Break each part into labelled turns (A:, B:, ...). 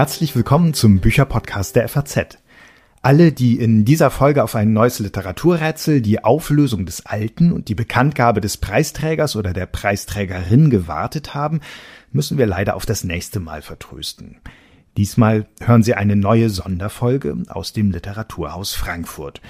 A: Herzlich willkommen zum Bücherpodcast der FAZ. Alle, die in dieser Folge auf ein neues Literaturrätsel, die Auflösung des Alten und die Bekanntgabe des Preisträgers oder der Preisträgerin gewartet haben, müssen wir leider auf das nächste Mal vertrösten. Diesmal hören Sie eine neue Sonderfolge aus dem Literaturhaus Frankfurt.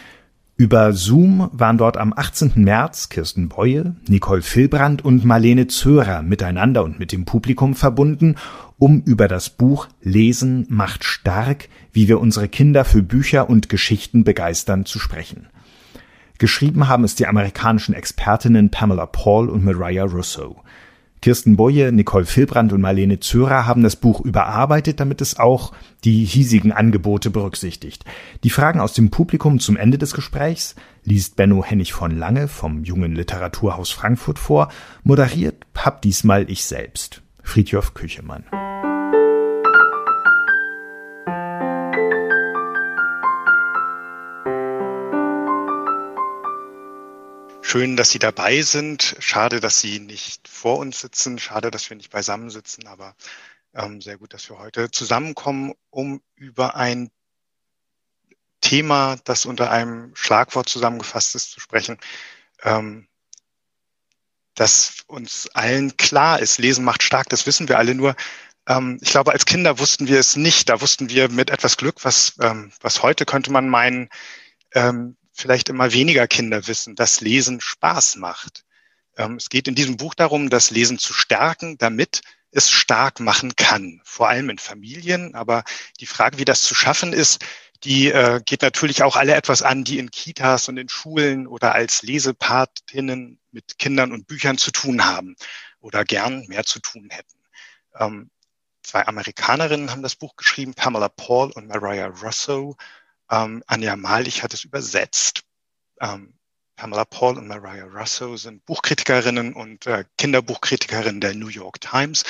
A: Über Zoom waren dort am 18. März Kirsten Beue, Nicole Filbrand und Marlene Zörer miteinander und mit dem Publikum verbunden, um über das Buch Lesen macht stark, wie wir unsere Kinder für Bücher und Geschichten begeistern zu sprechen. Geschrieben haben es die amerikanischen Expertinnen Pamela Paul und Mariah Russo. Kirsten Boye, Nicole Filbrand und Marlene Zörer haben das Buch überarbeitet, damit es auch die hiesigen Angebote berücksichtigt. Die Fragen aus dem Publikum zum Ende des Gesprächs liest Benno Hennig von Lange vom Jungen Literaturhaus Frankfurt vor, moderiert hab diesmal ich selbst, Friedjof Küchemann.
B: Schön, dass Sie dabei sind. Schade, dass Sie nicht vor uns sitzen. Schade, dass wir nicht beisammen sitzen. Aber ähm, sehr gut, dass wir heute zusammenkommen, um über ein Thema, das unter einem Schlagwort zusammengefasst ist, zu sprechen, ähm, das uns allen klar ist. Lesen macht stark, das wissen wir alle nur. Ähm, ich glaube, als Kinder wussten wir es nicht. Da wussten wir mit etwas Glück, was, ähm, was heute könnte man meinen, ähm, vielleicht immer weniger Kinder wissen, dass Lesen Spaß macht. Ähm, es geht in diesem Buch darum, das Lesen zu stärken, damit es stark machen kann, vor allem in Familien. Aber die Frage, wie das zu schaffen ist, die äh, geht natürlich auch alle etwas an, die in Kitas und in Schulen oder als Lesepatinnen mit Kindern und Büchern zu tun haben oder gern mehr zu tun hätten. Ähm, zwei Amerikanerinnen haben das Buch geschrieben, Pamela Paul und Mariah Russo. Ähm, Anja Malich hat es übersetzt. Ähm, Pamela Paul und Mariah Russo sind Buchkritikerinnen und äh, Kinderbuchkritikerinnen der New York Times,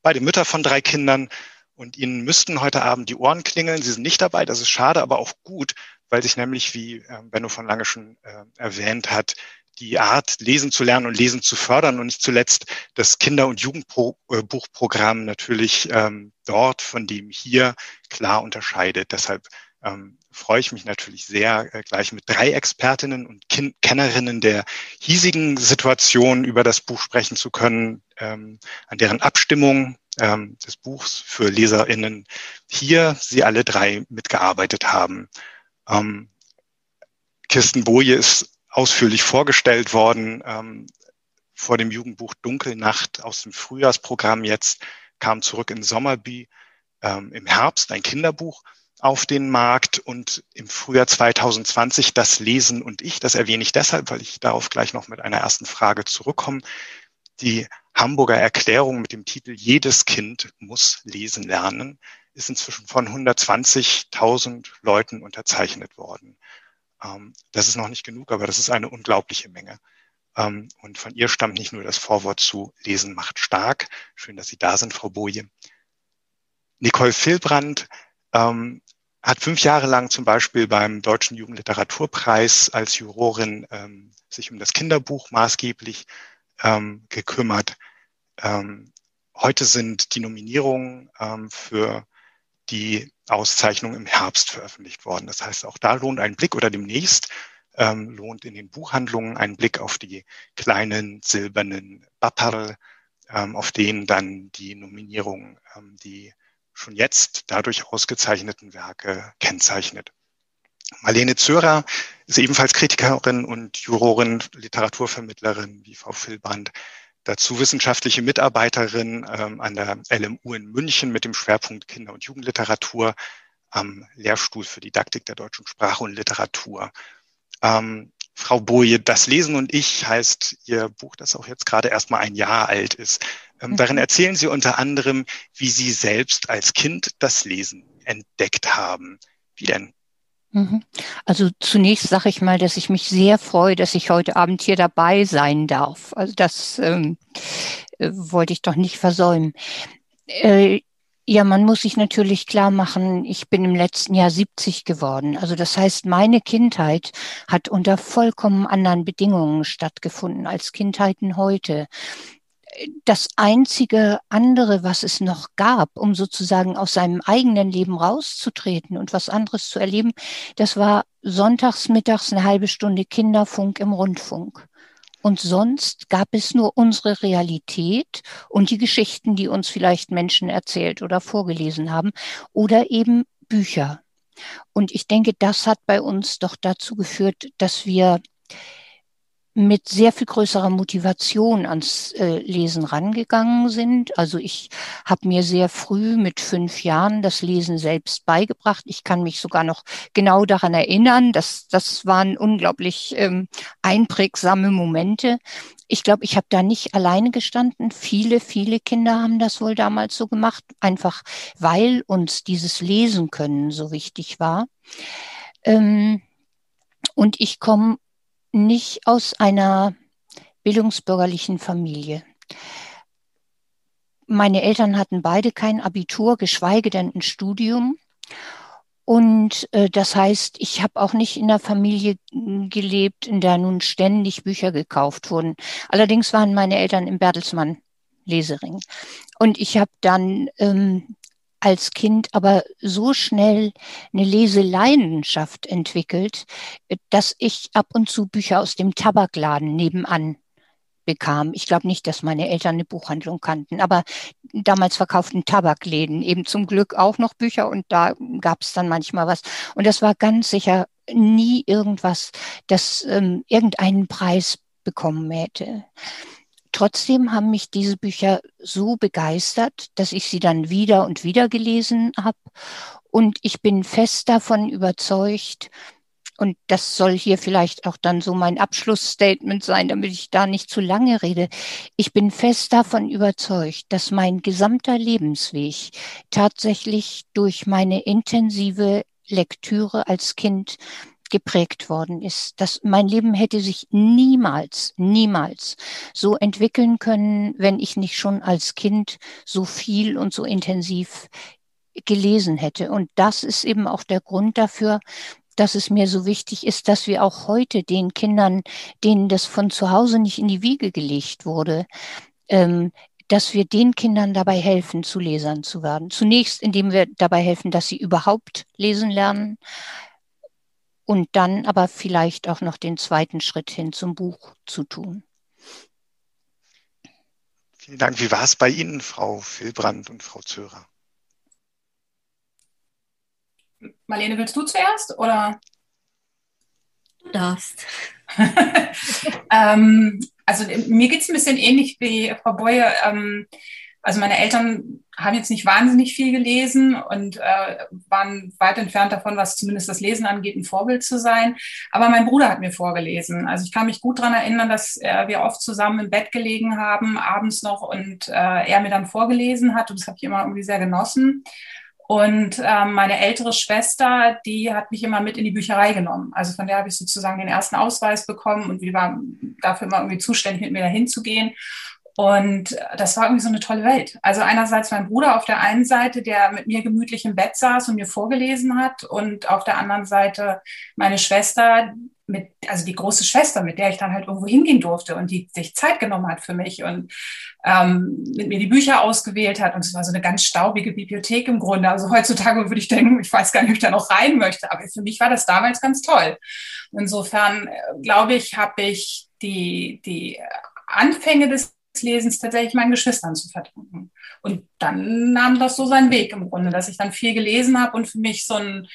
B: beide Mütter von drei Kindern. Und ihnen müssten heute Abend die Ohren klingeln. Sie sind nicht dabei, das ist schade, aber auch gut, weil sich nämlich, wie äh, Benno von Lange schon äh, erwähnt hat, die Art, lesen zu lernen und lesen zu fördern und nicht zuletzt das Kinder- und Jugendbuchprogramm natürlich ähm, dort von dem hier klar unterscheidet. Deshalb ähm, freue ich mich natürlich sehr, äh, gleich mit drei Expertinnen und Kin Kennerinnen der hiesigen Situation über das Buch sprechen zu können, ähm, an deren Abstimmung ähm, des Buchs für LeserInnen hier sie alle drei mitgearbeitet haben. Ähm, Kirsten Boje ist ausführlich vorgestellt worden ähm, vor dem Jugendbuch Dunkelnacht aus dem Frühjahrsprogramm jetzt, kam zurück in Sommerby ähm, im Herbst, ein Kinderbuch auf den Markt und im Frühjahr 2020 das Lesen und ich. Das erwähne ich deshalb, weil ich darauf gleich noch mit einer ersten Frage zurückkomme. Die Hamburger Erklärung mit dem Titel Jedes Kind muss lesen lernen ist inzwischen von 120.000 Leuten unterzeichnet worden. Ähm, das ist noch nicht genug, aber das ist eine unglaubliche Menge. Ähm, und von ihr stammt nicht nur das Vorwort zu Lesen macht stark. Schön, dass Sie da sind, Frau Boje. Nicole Filbrand ähm, hat fünf Jahre lang zum Beispiel beim Deutschen Jugendliteraturpreis als Jurorin ähm, sich um das Kinderbuch maßgeblich ähm, gekümmert. Ähm, heute sind die Nominierungen ähm, für die Auszeichnung im Herbst veröffentlicht worden. Das heißt, auch da lohnt ein Blick oder demnächst ähm, lohnt in den Buchhandlungen ein Blick auf die kleinen silbernen Bapperl, ähm, auf denen dann die Nominierungen, ähm, die schon jetzt dadurch ausgezeichneten Werke kennzeichnet. Marlene Zörer ist ebenfalls Kritikerin und Jurorin, Literaturvermittlerin wie Frau Filband. Dazu wissenschaftliche Mitarbeiterin ähm, an der LMU in München mit dem Schwerpunkt Kinder- und Jugendliteratur am Lehrstuhl für Didaktik der deutschen Sprache und Literatur. Ähm, Frau Boje, Das Lesen und ich heißt Ihr Buch, das auch jetzt gerade erst mal ein Jahr alt ist. Ähm. Darin erzählen Sie unter anderem, wie Sie selbst als Kind das Lesen entdeckt haben. Wie denn?
C: Mhm. Also zunächst sage ich mal, dass ich mich sehr freue, dass ich heute Abend hier dabei sein darf. Also das ähm, äh, wollte ich doch nicht versäumen. Äh, ja, man muss sich natürlich klar machen, ich bin im letzten Jahr 70 geworden. Also das heißt, meine Kindheit hat unter vollkommen anderen Bedingungen stattgefunden als Kindheiten heute. Das einzige andere, was es noch gab, um sozusagen aus seinem eigenen Leben rauszutreten und was anderes zu erleben, das war sonntags mittags eine halbe Stunde Kinderfunk im Rundfunk. Und sonst gab es nur unsere Realität und die Geschichten, die uns vielleicht Menschen erzählt oder vorgelesen haben oder eben Bücher. Und ich denke, das hat bei uns doch dazu geführt, dass wir mit sehr viel größerer Motivation ans äh, Lesen rangegangen sind. Also ich habe mir sehr früh mit fünf Jahren das Lesen selbst beigebracht. Ich kann mich sogar noch genau daran erinnern. dass das waren unglaublich ähm, einprägsame Momente. Ich glaube, ich habe da nicht alleine gestanden. Viele, viele Kinder haben das wohl damals so gemacht, einfach weil uns dieses Lesen können so wichtig war. Ähm, und ich komme nicht aus einer bildungsbürgerlichen Familie. Meine Eltern hatten beide kein Abitur, geschweige denn ein Studium. Und äh, das heißt, ich habe auch nicht in einer Familie gelebt, in der nun ständig Bücher gekauft wurden. Allerdings waren meine Eltern im Bertelsmann Lesering. Und ich habe dann ähm, als Kind aber so schnell eine Leseleidenschaft entwickelt, dass ich ab und zu Bücher aus dem Tabakladen nebenan bekam. Ich glaube nicht, dass meine Eltern eine Buchhandlung kannten, aber damals verkauften Tabakläden eben zum Glück auch noch Bücher und da gab es dann manchmal was. Und das war ganz sicher nie irgendwas, das ähm, irgendeinen Preis bekommen hätte. Trotzdem haben mich diese Bücher so begeistert, dass ich sie dann wieder und wieder gelesen habe. Und ich bin fest davon überzeugt, und das soll hier vielleicht auch dann so mein Abschlussstatement sein, damit ich da nicht zu lange rede. Ich bin fest davon überzeugt, dass mein gesamter Lebensweg tatsächlich durch meine intensive Lektüre als Kind geprägt worden ist. dass mein Leben hätte sich niemals, niemals so entwickeln können, wenn ich nicht schon als Kind so viel und so intensiv gelesen hätte. Und das ist eben auch der Grund dafür, dass es mir so wichtig ist, dass wir auch heute den Kindern, denen das von zu Hause nicht in die Wiege gelegt wurde, ähm, dass wir den Kindern dabei helfen, zu Lesern zu werden. Zunächst, indem wir dabei helfen, dass sie überhaupt lesen lernen, und dann aber vielleicht auch noch den zweiten Schritt hin zum Buch zu tun.
B: Vielen Dank. Wie war es bei Ihnen, Frau Filbrand und Frau Zörer?
D: Marlene, willst du zuerst oder?
E: Du darfst.
D: ähm, also mir geht es ein bisschen ähnlich wie Frau Boye. Ähm, also meine Eltern haben jetzt nicht wahnsinnig viel gelesen und äh, waren weit entfernt davon, was zumindest das Lesen angeht, ein Vorbild zu sein. Aber mein Bruder hat mir vorgelesen. Also ich kann mich gut daran erinnern, dass äh, wir oft zusammen im Bett gelegen haben, abends noch, und äh, er mir dann vorgelesen hat. Und das habe ich immer irgendwie sehr genossen. Und ähm, meine ältere Schwester, die hat mich immer mit in die Bücherei genommen. Also von der habe ich sozusagen den ersten Ausweis bekommen und die war dafür immer irgendwie zuständig, mit mir dahin zu gehen. Und das war irgendwie so eine tolle Welt. Also einerseits mein Bruder auf der einen Seite, der mit mir gemütlich im Bett saß und mir vorgelesen hat und auf der anderen Seite meine Schwester, mit, also die große Schwester, mit der ich dann halt irgendwo hingehen durfte und die sich Zeit genommen hat für mich und ähm, mit mir die Bücher ausgewählt hat. Und es war so eine ganz staubige Bibliothek im Grunde. Also heutzutage würde ich denken, ich weiß gar nicht, ob ich da noch rein möchte, aber für mich war das damals ganz toll. Insofern äh, glaube ich, habe ich die, die Anfänge des Lesens tatsächlich meinen Geschwistern zu verdanken. Und dann nahm das so seinen Weg im Grunde, dass ich dann viel gelesen habe und für mich so einen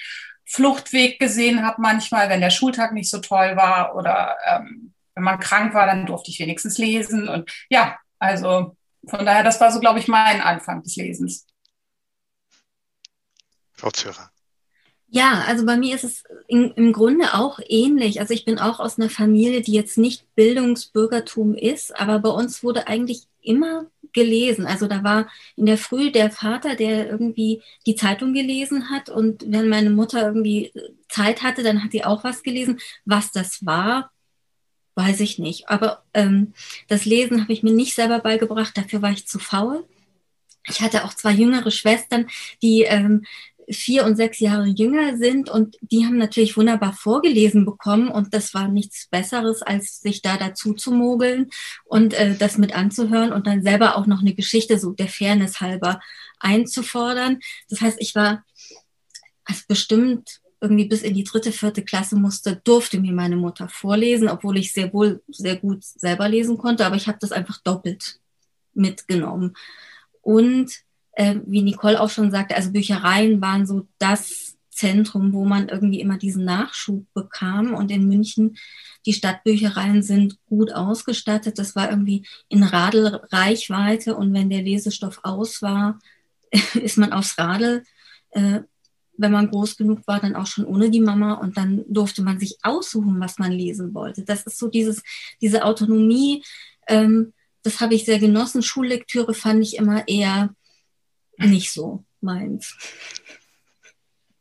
D: Fluchtweg gesehen habe manchmal, wenn der Schultag nicht so toll war oder ähm, wenn man krank war, dann durfte ich wenigstens lesen. Und ja, also von daher, das war so, glaube ich, mein Anfang des Lesens.
B: Frau Zörer.
E: Ja, also bei mir ist es in, im Grunde auch ähnlich. Also ich bin auch aus einer Familie, die jetzt nicht Bildungsbürgertum ist, aber bei uns wurde eigentlich immer gelesen. Also da war in der Früh der Vater, der irgendwie die Zeitung gelesen hat und wenn meine Mutter irgendwie Zeit hatte, dann hat sie auch was gelesen. Was das war, weiß ich nicht. Aber ähm, das Lesen habe ich mir nicht selber beigebracht, dafür war ich zu faul. Ich hatte auch zwei jüngere Schwestern, die ähm, vier und sechs Jahre jünger sind und die haben natürlich wunderbar vorgelesen bekommen und das war nichts Besseres, als sich da dazu zu mogeln und äh, das mit anzuhören und dann selber auch noch eine Geschichte so der Fairness halber einzufordern. Das heißt, ich war als bestimmt irgendwie bis in die dritte, vierte Klasse musste, durfte mir meine Mutter vorlesen, obwohl ich sehr wohl sehr gut selber lesen konnte, aber ich habe das einfach doppelt mitgenommen. Und äh, wie Nicole auch schon sagte, also Büchereien waren so das Zentrum, wo man irgendwie immer diesen Nachschub bekam. Und in München, die Stadtbüchereien sind gut ausgestattet. Das war irgendwie in Radelreichweite. Und wenn der Lesestoff aus war, ist man aufs Radl. Äh, wenn man groß genug war, dann auch schon ohne die Mama und dann durfte man sich aussuchen, was man lesen wollte. Das ist so dieses, diese Autonomie, ähm, das habe ich sehr genossen. Schullektüre fand ich immer eher nicht so meins.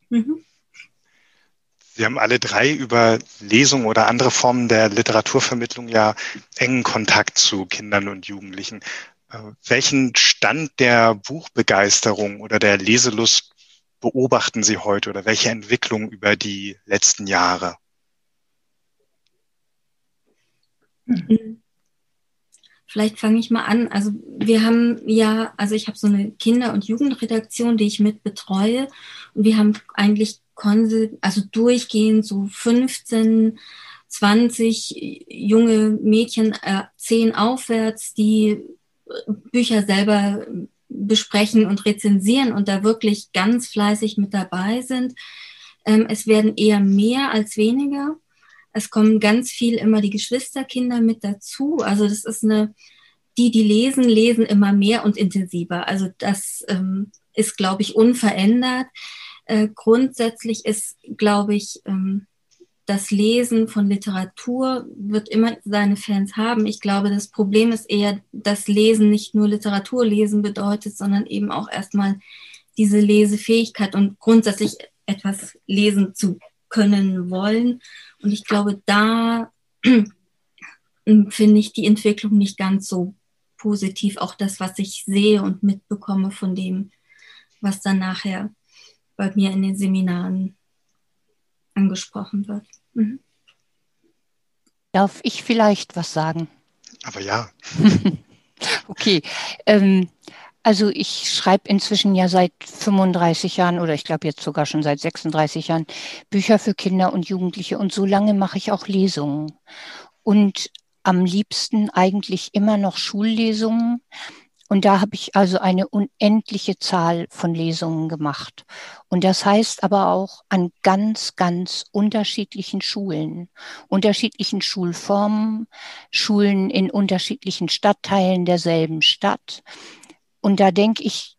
B: Mhm. Sie haben alle drei über Lesungen oder andere Formen der Literaturvermittlung ja engen Kontakt zu Kindern und Jugendlichen. Äh, welchen Stand der Buchbegeisterung oder der Leselust beobachten Sie heute oder welche Entwicklung über die letzten Jahre?
E: Mhm. Vielleicht fange ich mal an. Also wir haben ja, also ich habe so eine Kinder- und Jugendredaktion, die ich mit betreue. Und wir haben eigentlich also durchgehend so 15, 20 junge Mädchen, äh, 10 aufwärts, die Bücher selber besprechen und rezensieren und da wirklich ganz fleißig mit dabei sind. Ähm, es werden eher mehr als weniger. Es kommen ganz viel immer die Geschwisterkinder mit dazu. Also das ist eine, die, die lesen, lesen immer mehr und intensiver. Also das ähm, ist, glaube ich, unverändert. Äh, grundsätzlich ist, glaube ich, ähm, das Lesen von Literatur wird immer seine Fans haben. Ich glaube, das Problem ist eher, dass Lesen nicht nur Literatur lesen bedeutet, sondern eben auch erstmal diese Lesefähigkeit und grundsätzlich etwas lesen zu können wollen. Und ich glaube, da finde ich die Entwicklung nicht ganz so positiv. Auch das, was ich sehe und mitbekomme von dem, was dann nachher bei mir in den Seminaren angesprochen wird. Mhm.
C: Darf ich vielleicht was sagen?
B: Aber ja.
C: okay. Ähm, also ich schreibe inzwischen ja seit 35 Jahren oder ich glaube jetzt sogar schon seit 36 Jahren Bücher für Kinder und Jugendliche und so lange mache ich auch Lesungen. Und am liebsten eigentlich immer noch Schullesungen. Und da habe ich also eine unendliche Zahl von Lesungen gemacht. Und das heißt aber auch an ganz, ganz unterschiedlichen Schulen, unterschiedlichen Schulformen, Schulen in unterschiedlichen Stadtteilen derselben Stadt. Und da denke ich,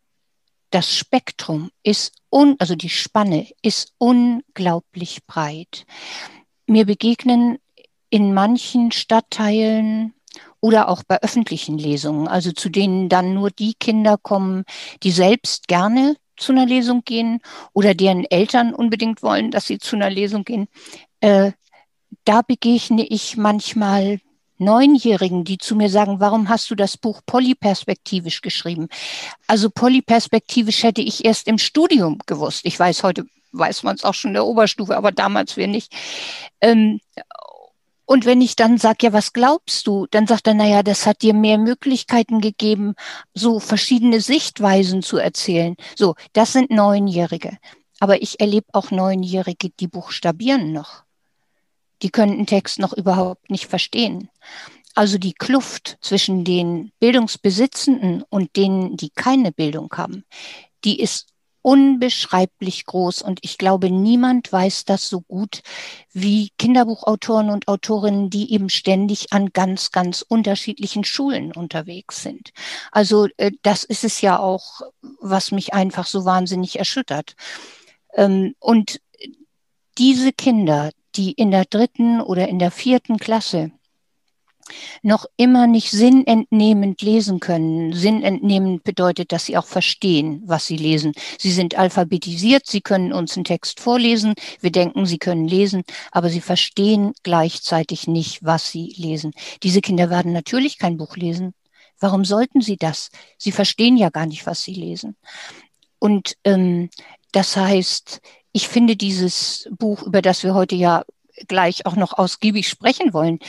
C: das Spektrum ist, un, also die Spanne ist unglaublich breit. Mir begegnen in manchen Stadtteilen oder auch bei öffentlichen Lesungen, also zu denen dann nur die Kinder kommen, die selbst gerne zu einer Lesung gehen oder deren Eltern unbedingt wollen, dass sie zu einer Lesung gehen. Äh, da begegne ich manchmal Neunjährigen, die zu mir sagen, warum hast du das Buch polyperspektivisch geschrieben? Also polyperspektivisch hätte ich erst im Studium gewusst. Ich weiß, heute weiß man es auch schon in der Oberstufe, aber damals wir nicht. Ähm, und wenn ich dann sage, ja, was glaubst du? Dann sagt er, naja, das hat dir mehr Möglichkeiten gegeben, so verschiedene Sichtweisen zu erzählen. So, das sind Neunjährige. Aber ich erlebe auch Neunjährige, die buchstabieren noch die können einen Text noch überhaupt nicht verstehen. Also die Kluft zwischen den Bildungsbesitzenden und denen, die keine Bildung haben, die ist unbeschreiblich groß. Und ich glaube, niemand weiß das so gut wie Kinderbuchautoren und Autorinnen, die eben ständig an ganz, ganz unterschiedlichen Schulen unterwegs sind. Also äh, das ist es ja auch, was mich einfach so wahnsinnig erschüttert. Ähm, und diese Kinder, die in der dritten oder in der vierten Klasse noch immer nicht sinnentnehmend lesen können. Sinnentnehmend bedeutet, dass sie auch verstehen, was sie lesen. Sie sind alphabetisiert, sie können uns einen Text vorlesen, wir denken, sie können lesen, aber sie verstehen gleichzeitig nicht, was sie lesen. Diese Kinder werden natürlich kein Buch lesen. Warum sollten sie das? Sie verstehen ja gar nicht, was sie lesen. Und ähm, Das heißt, ich finde dieses Buch, über das wir heute ja gleich auch noch ausgiebig sprechen wollen,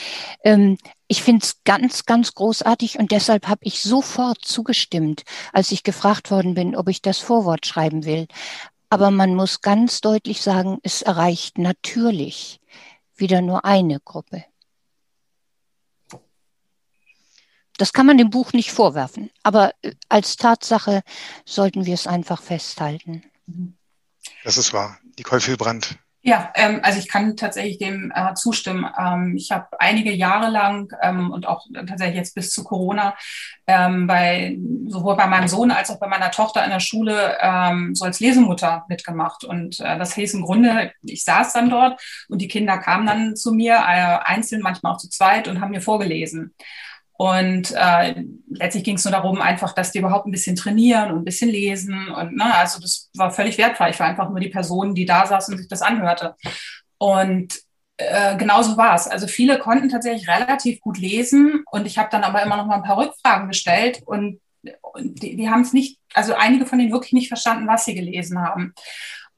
C: ähm, ich finde es ganz, ganz großartig und deshalb habe ich sofort zugestimmt, als ich gefragt worden bin, ob ich das Vorwort schreiben will. Aber man muss ganz deutlich sagen, es erreicht natürlich wieder nur eine Gruppe. Das kann man dem Buch nicht vorwerfen, aber äh, als Tatsache sollten wir es einfach festhalten.
B: Das ist wahr. Nicole Filbrand.
D: Ja, ähm, also ich kann tatsächlich dem äh, zustimmen. Ähm, ich habe einige Jahre lang ähm, und auch tatsächlich jetzt bis zu Corona ähm, bei sowohl bei meinem Sohn als auch bei meiner Tochter in der Schule ähm, so als Lesemutter mitgemacht. Und äh, das hieß im Grunde, ich saß dann dort und die Kinder kamen dann zu mir, äh, einzeln, manchmal auch zu zweit und haben mir vorgelesen. Und äh, letztlich ging es nur darum, einfach, dass die überhaupt ein bisschen trainieren und ein bisschen lesen. Und ne, also das war völlig wertfrei. Ich war einfach nur die Person, die da saß und sich das anhörte. Und äh, genauso war es. Also viele konnten tatsächlich relativ gut lesen und ich habe dann aber immer noch mal ein paar Rückfragen gestellt und, und die, die haben es nicht, also einige von denen wirklich nicht verstanden, was sie gelesen haben.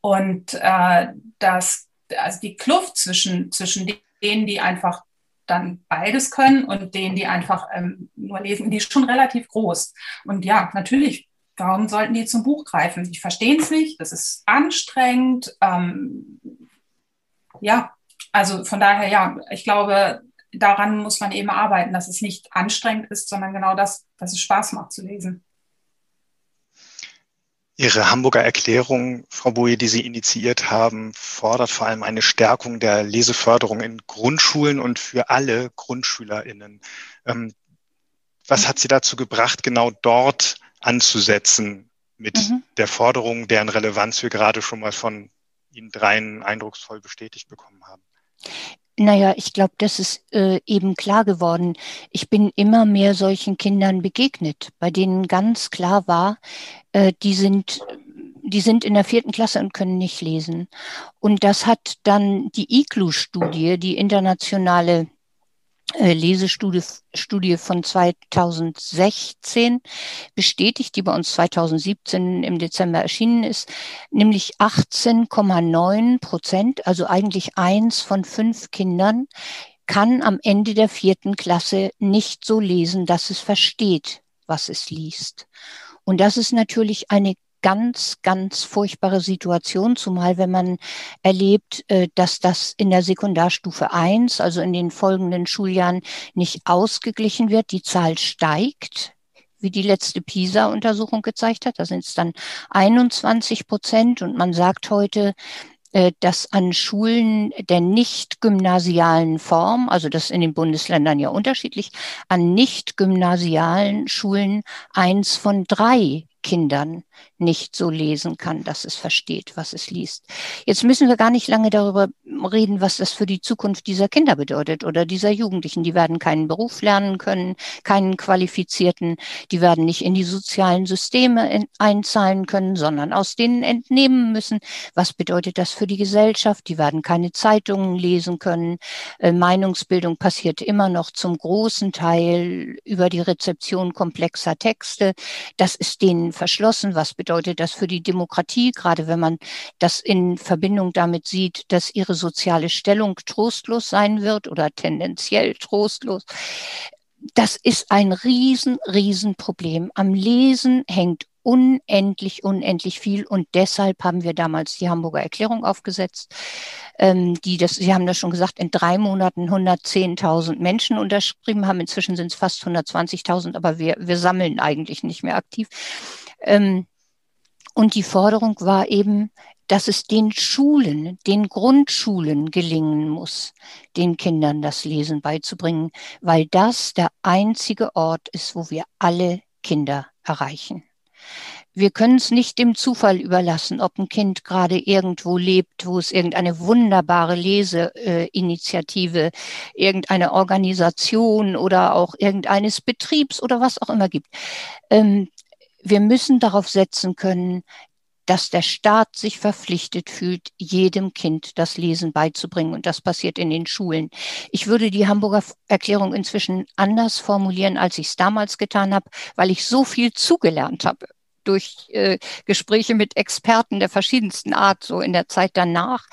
D: Und äh, das, also die Kluft zwischen, zwischen denen, die einfach dann beides können und denen, die einfach ähm, nur lesen, die ist schon relativ groß. Und ja, natürlich, warum sollten die zum Buch greifen? Die verstehen es nicht, das ist anstrengend. Ähm, ja, also von daher, ja, ich glaube, daran muss man eben arbeiten, dass es nicht anstrengend ist, sondern genau das, dass es Spaß macht zu lesen.
B: Ihre Hamburger Erklärung, Frau Boje, die Sie initiiert haben, fordert vor allem eine Stärkung der Leseförderung in Grundschulen und für alle GrundschülerInnen. Ähm, was hat Sie dazu gebracht, genau dort anzusetzen mit mhm. der Forderung, deren Relevanz wir gerade schon mal von Ihnen dreien eindrucksvoll bestätigt bekommen haben?
C: Naja, ich glaube, das ist äh, eben klar geworden. Ich bin immer mehr solchen Kindern begegnet, bei denen ganz klar war, äh, die sind die sind in der vierten Klasse und können nicht lesen. Und das hat dann die ICLU-Studie, die internationale Lesestudie Studie von 2016 bestätigt, die bei uns 2017 im Dezember erschienen ist, nämlich 18,9 Prozent, also eigentlich eins von fünf Kindern, kann am Ende der vierten Klasse nicht so lesen, dass es versteht, was es liest. Und das ist natürlich eine ganz, ganz furchtbare Situation, zumal wenn man erlebt, äh, dass das in der Sekundarstufe eins, also in den folgenden Schuljahren, nicht ausgeglichen wird. Die Zahl steigt wie die letzte PISA-Untersuchung gezeigt hat. Da sind es dann 21 Prozent. Und man sagt heute, äh, dass an Schulen der nicht gymnasialen Form, also das in den Bundesländern ja unterschiedlich, an nicht gymnasialen Schulen eins von drei Kindern nicht so lesen kann, dass es versteht, was es liest. Jetzt müssen wir gar nicht lange darüber reden, was das für die Zukunft dieser Kinder bedeutet oder dieser Jugendlichen. Die werden keinen Beruf lernen können, keinen qualifizierten, die werden nicht in die sozialen Systeme einzahlen können, sondern aus denen entnehmen müssen. Was bedeutet das für die Gesellschaft? Die werden keine Zeitungen lesen können. Äh, Meinungsbildung passiert immer noch zum großen Teil über die Rezeption komplexer Texte. Das ist denen verschlossen. Was bedeutet das für die Demokratie, gerade wenn man das in Verbindung damit sieht, dass ihre soziale Stellung trostlos sein wird oder tendenziell trostlos? Das ist ein riesen, riesen Problem. Am Lesen hängt unendlich, unendlich viel. Und deshalb haben wir damals die Hamburger Erklärung aufgesetzt, ähm, die das, Sie haben das schon gesagt, in drei Monaten 110.000 Menschen unterschrieben haben. Inzwischen sind es fast 120.000, aber wir, wir sammeln eigentlich nicht mehr aktiv. Ähm, und die Forderung war eben, dass es den Schulen, den Grundschulen gelingen muss, den Kindern das Lesen beizubringen, weil das der einzige Ort ist, wo wir alle Kinder erreichen. Wir können es nicht dem Zufall überlassen, ob ein Kind gerade irgendwo lebt, wo es irgendeine wunderbare Leseinitiative, irgendeine Organisation oder auch irgendeines Betriebs oder was auch immer gibt. Ähm, wir müssen darauf setzen können, dass der Staat sich verpflichtet fühlt, jedem Kind das Lesen beizubringen. Und das passiert in den Schulen. Ich würde die Hamburger Erklärung inzwischen anders formulieren, als ich es damals getan habe, weil ich so viel zugelernt habe durch äh, Gespräche mit Experten der verschiedensten Art, so in der Zeit danach.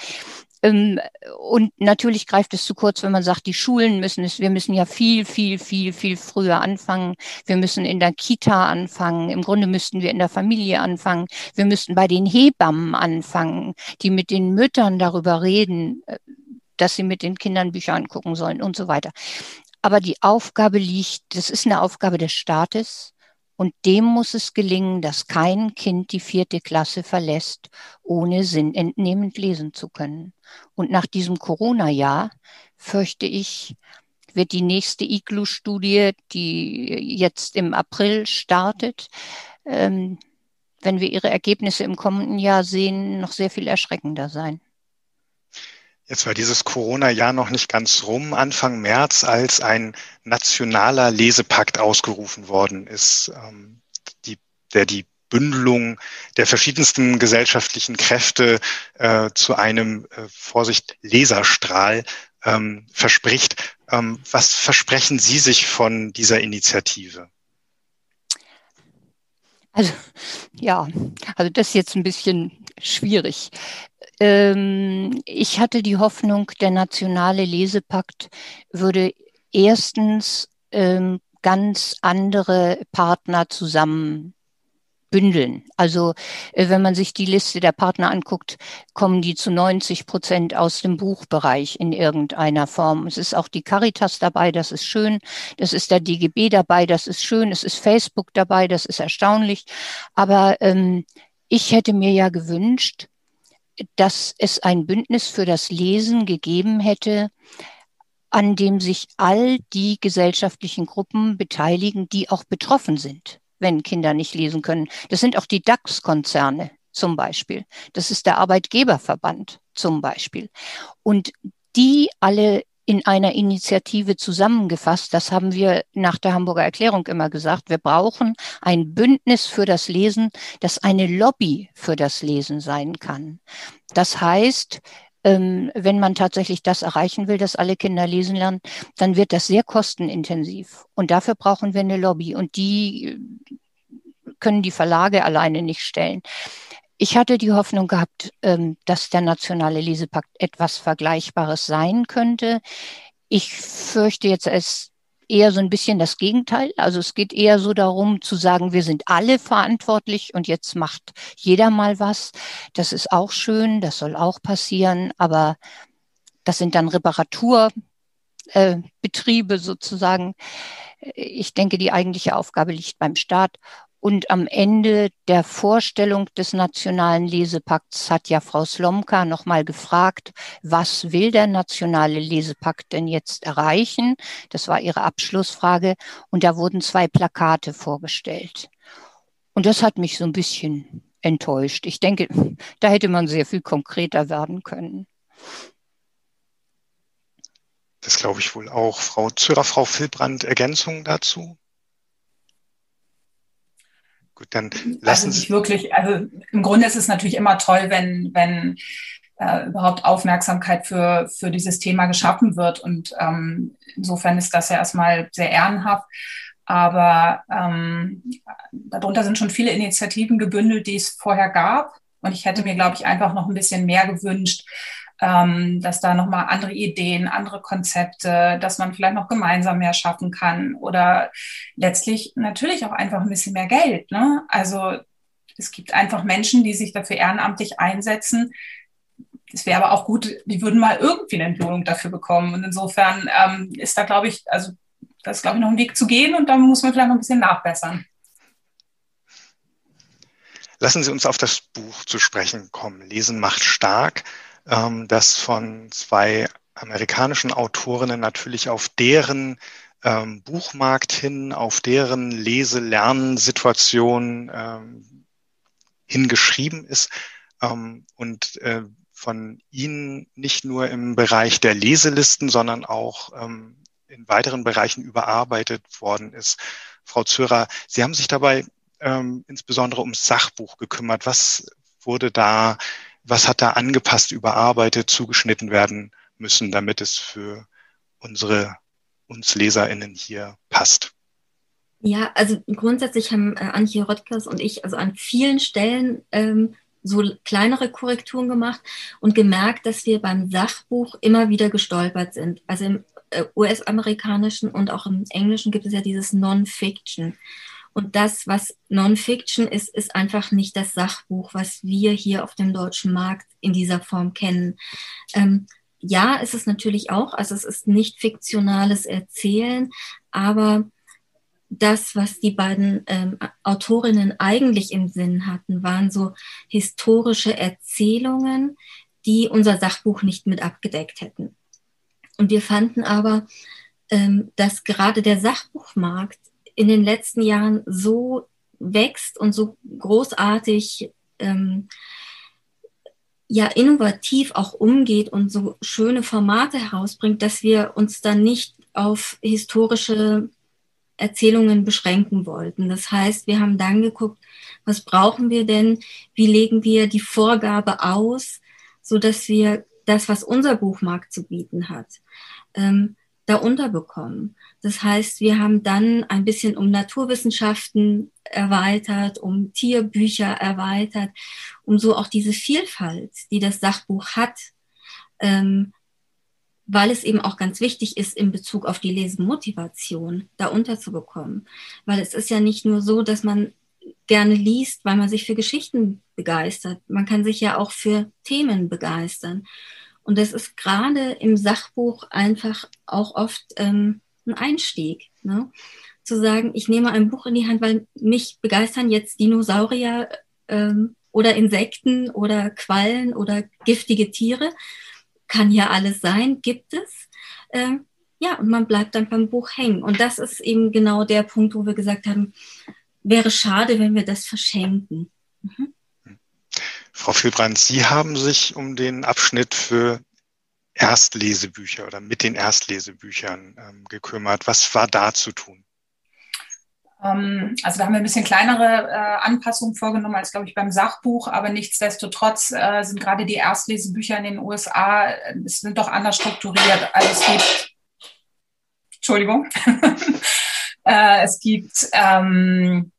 C: Ähm, und natürlich greift es zu kurz, wenn man sagt, die Schulen müssen es, wir müssen ja viel, viel, viel, viel früher anfangen. Wir müssen in der Kita anfangen. Im Grunde müssten wir in der Familie anfangen. Wir müssten bei den Hebammen anfangen, die mit den Müttern darüber reden, äh, dass sie mit den Kindern Bücher angucken sollen und so weiter. Aber die Aufgabe liegt, das ist eine Aufgabe des Staates. Und dem muss es gelingen, dass kein Kind die vierte Klasse verlässt, ohne sinnentnehmend lesen zu können. Und nach diesem Corona-Jahr fürchte ich, wird die nächste IGLU-Studie, die jetzt im April startet, ähm, wenn wir ihre Ergebnisse im kommenden Jahr sehen, noch sehr viel erschreckender sein.
B: Jetzt war dieses Corona-Jahr noch nicht ganz rum, Anfang März, als ein nationaler Lesepakt ausgerufen worden ist, ähm, die, der die Bündelung der verschiedensten gesellschaftlichen Kräfte äh, zu einem, äh, Vorsicht, Leserstrahl ähm, verspricht. Ähm, was versprechen Sie sich von dieser Initiative?
C: Also ja, also das ist jetzt ein bisschen schwierig. Ähm, ich hatte die Hoffnung, der nationale Lesepakt würde erstens ähm, ganz andere Partner zusammen bündeln. Also äh, wenn man sich die Liste der Partner anguckt, kommen die zu 90 Prozent aus dem Buchbereich in irgendeiner Form. Es ist auch die Caritas dabei, das ist schön. Das ist der DGB dabei, das ist schön. Es ist Facebook dabei, das ist erstaunlich. Aber ähm, ich hätte mir ja gewünscht, dass es ein Bündnis für das Lesen gegeben hätte, an dem sich all die gesellschaftlichen Gruppen beteiligen, die auch betroffen sind, wenn Kinder nicht lesen können. Das sind auch die DAX-Konzerne zum Beispiel. Das ist der Arbeitgeberverband zum Beispiel. Und die alle in einer Initiative zusammengefasst. Das haben wir nach der Hamburger Erklärung immer gesagt. Wir brauchen ein Bündnis für das Lesen, das eine Lobby für das Lesen sein kann. Das heißt, ähm, wenn man tatsächlich das erreichen will, dass alle Kinder lesen lernen, dann wird das sehr kostenintensiv. Und dafür brauchen wir eine Lobby. Und die können die Verlage alleine nicht stellen. Ich hatte die Hoffnung gehabt, ähm, dass der nationale Lesepakt etwas Vergleichbares sein könnte. Ich fürchte jetzt es eher so ein bisschen das Gegenteil. Also es geht eher so darum zu sagen, wir sind alle verantwortlich und jetzt macht jeder mal was. Das ist auch schön, das soll auch passieren, aber das sind dann Reparaturbetriebe äh, sozusagen. Ich denke, die eigentliche Aufgabe liegt beim Staat und am Ende der Vorstellung des nationalen Lesepakts hat ja Frau Slomka nochmal gefragt, was will der nationale Lesepakt denn jetzt erreichen? Das war ihre Abschlussfrage. Und da wurden zwei Plakate vorgestellt. Und das hat mich so ein bisschen enttäuscht. Ich denke, da hätte man sehr viel konkreter werden können.
B: Das glaube ich wohl auch. Frau Zürer, Frau Filbrand, Ergänzungen dazu?
D: Gut, dann lassen also Sie wirklich, also im Grunde ist es natürlich immer toll, wenn, wenn äh, überhaupt Aufmerksamkeit für, für dieses Thema geschaffen wird. Und ähm, insofern ist das ja erstmal sehr ehrenhaft. Aber ähm, darunter sind schon viele Initiativen gebündelt, die es vorher gab. Und ich hätte mir, glaube ich, einfach noch ein bisschen mehr gewünscht, ähm, dass da nochmal andere Ideen, andere Konzepte, dass man vielleicht noch gemeinsam mehr schaffen kann oder letztlich natürlich auch einfach ein bisschen mehr Geld. Ne? Also es gibt einfach Menschen, die sich dafür ehrenamtlich einsetzen. Es wäre aber auch gut, die würden mal irgendwie eine Entlohnung dafür bekommen. Und insofern ähm, ist da, glaube ich, also das ist, glaube ich, noch ein Weg zu gehen und da muss man vielleicht noch ein bisschen nachbessern.
B: Lassen Sie uns auf das Buch zu sprechen kommen. Lesen macht stark ähm, das von zwei amerikanischen Autorinnen natürlich auf deren ähm, Buchmarkt hin, auf deren Lese-Lernsituation ähm, hingeschrieben ist ähm, und äh, von Ihnen nicht nur im Bereich der Leselisten, sondern auch ähm, in weiteren Bereichen überarbeitet worden ist. Frau Zürer, Sie haben sich dabei ähm, insbesondere ums Sachbuch gekümmert. Was wurde da was hat da angepasst, überarbeitet, zugeschnitten werden müssen, damit es für unsere uns LeserInnen hier passt?
E: Ja, also grundsätzlich haben äh, Antje Röttgers und ich also an vielen Stellen ähm, so kleinere Korrekturen gemacht und gemerkt, dass wir beim Sachbuch immer wieder gestolpert sind. Also im äh, US-amerikanischen und auch im Englischen gibt es ja dieses Non-Fiction. Und das, was Non-Fiction ist, ist einfach nicht das Sachbuch, was wir hier auf dem deutschen Markt in dieser Form kennen. Ähm, ja, es ist natürlich auch, also es ist nicht fiktionales Erzählen, aber das, was die beiden ähm, Autorinnen eigentlich im Sinn hatten, waren so historische Erzählungen, die unser Sachbuch nicht mit abgedeckt hätten. Und wir fanden aber, ähm, dass gerade der Sachbuchmarkt in den letzten Jahren so wächst und so großartig ähm, ja innovativ auch umgeht und so schöne Formate herausbringt, dass wir uns dann nicht auf historische Erzählungen beschränken wollten. Das heißt, wir haben dann geguckt, was brauchen wir denn? Wie legen wir die Vorgabe aus, so dass wir das, was unser Buchmarkt zu bieten hat, ähm, da unterbekommen. Das heißt, wir haben dann ein bisschen um Naturwissenschaften erweitert, um Tierbücher erweitert, um so auch diese Vielfalt, die das Sachbuch hat, ähm, weil es eben auch ganz wichtig ist in Bezug auf die Lesemotivation, da unterzubekommen. Weil es ist ja nicht nur so, dass man gerne liest, weil man sich für Geschichten begeistert. Man kann sich ja auch für Themen begeistern. Und das ist gerade im Sachbuch einfach auch oft ähm, ein Einstieg. Ne? Zu sagen, ich nehme ein Buch in die Hand, weil mich begeistern jetzt Dinosaurier ähm, oder Insekten oder Quallen oder giftige Tiere kann ja alles sein, gibt es. Ähm, ja, und man bleibt dann beim Buch hängen. Und das ist eben genau der Punkt, wo wir gesagt haben, wäre schade, wenn wir das verschenken. Mhm.
B: Frau Filbrand, Sie haben sich um den Abschnitt für Erstlesebücher oder mit den Erstlesebüchern ähm, gekümmert. Was war da zu tun?
D: Ähm, also da haben wir ein bisschen kleinere äh, Anpassungen vorgenommen als, glaube ich, beim Sachbuch, aber nichtsdestotrotz äh, sind gerade die Erstlesebücher in den USA, äh, es sind doch anders strukturiert. Also es gibt, Entschuldigung, äh, es gibt ähm,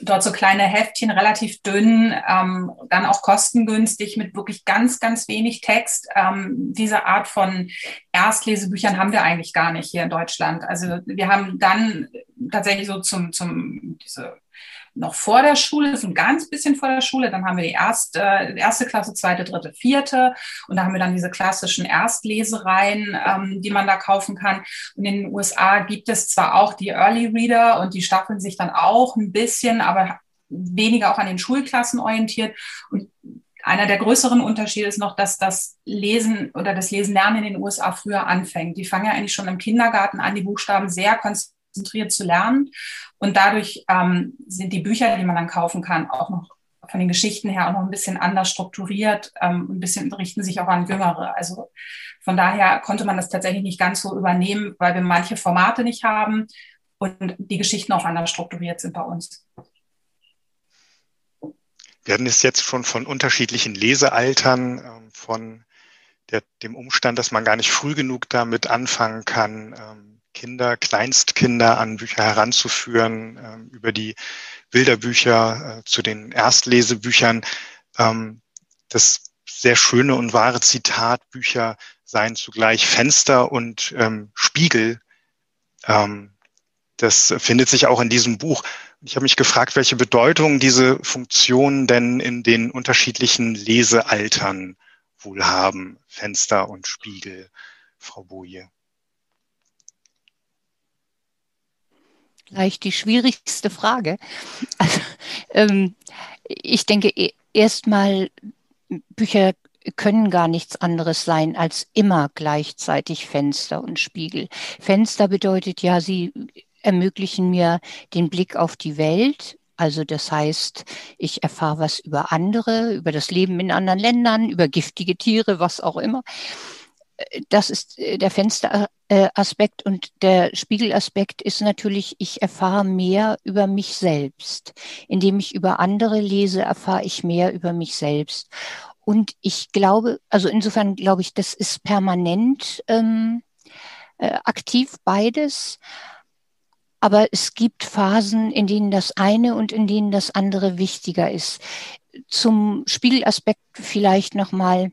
D: dort so kleine Heftchen, relativ dünn, ähm, dann auch kostengünstig mit wirklich ganz, ganz wenig Text. Ähm, diese Art von Erstlesebüchern haben wir eigentlich gar nicht hier in Deutschland. Also wir haben dann tatsächlich so zum, zum diese noch vor der Schule, so ein ganz bisschen vor der Schule. Dann haben wir die erste, erste Klasse, zweite, dritte, vierte. Und da haben wir dann diese klassischen Erstlesereien, ähm, die man da kaufen kann. Und in den USA gibt es zwar auch die Early Reader und die staffeln sich dann auch ein bisschen, aber weniger auch an den Schulklassen orientiert. Und einer der größeren Unterschiede ist noch, dass das Lesen oder das Lesen lernen in den USA früher anfängt. Die fangen ja eigentlich schon im Kindergarten an, die Buchstaben sehr konzentriert zu lernen. Und dadurch ähm, sind die Bücher, die man dann kaufen kann, auch noch von den Geschichten her auch noch ein bisschen anders strukturiert, ähm, ein bisschen richten sich auch an Jüngere. Also von daher konnte man das tatsächlich nicht ganz so übernehmen, weil wir manche Formate nicht haben und die Geschichten auch anders strukturiert sind bei uns.
B: Wir hatten es jetzt schon von unterschiedlichen Lesealtern, ähm, von der, dem Umstand, dass man gar nicht früh genug damit anfangen kann, ähm, Kinder, Kleinstkinder an Bücher heranzuführen, ähm, über die Bilderbücher äh, zu den Erstlesebüchern. Ähm, das sehr schöne und wahre Zitat, Bücher seien zugleich Fenster und ähm, Spiegel. Das findet sich auch in diesem Buch. Ich habe mich gefragt, welche Bedeutung diese Funktionen denn in den unterschiedlichen Lesealtern wohl haben, Fenster und Spiegel, Frau Boje.
C: Gleich die schwierigste Frage. Also, ähm, ich denke, e, erstmal, Bücher können gar nichts anderes sein als immer gleichzeitig Fenster und Spiegel. Fenster bedeutet ja, sie ermöglichen mir den Blick auf die Welt. Also das heißt, ich erfahre was über andere, über das Leben in anderen Ländern, über giftige Tiere, was auch immer das ist äh, der Fensteraspekt und der Spiegelaspekt ist natürlich, ich erfahre mehr über mich selbst. Indem ich über andere lese, erfahre ich mehr über mich selbst. Und ich glaube, also insofern glaube ich, das ist permanent ähm, äh, aktiv beides. aber es gibt Phasen, in denen das eine und in denen das andere wichtiger ist. Zum Spiegelaspekt vielleicht nochmal.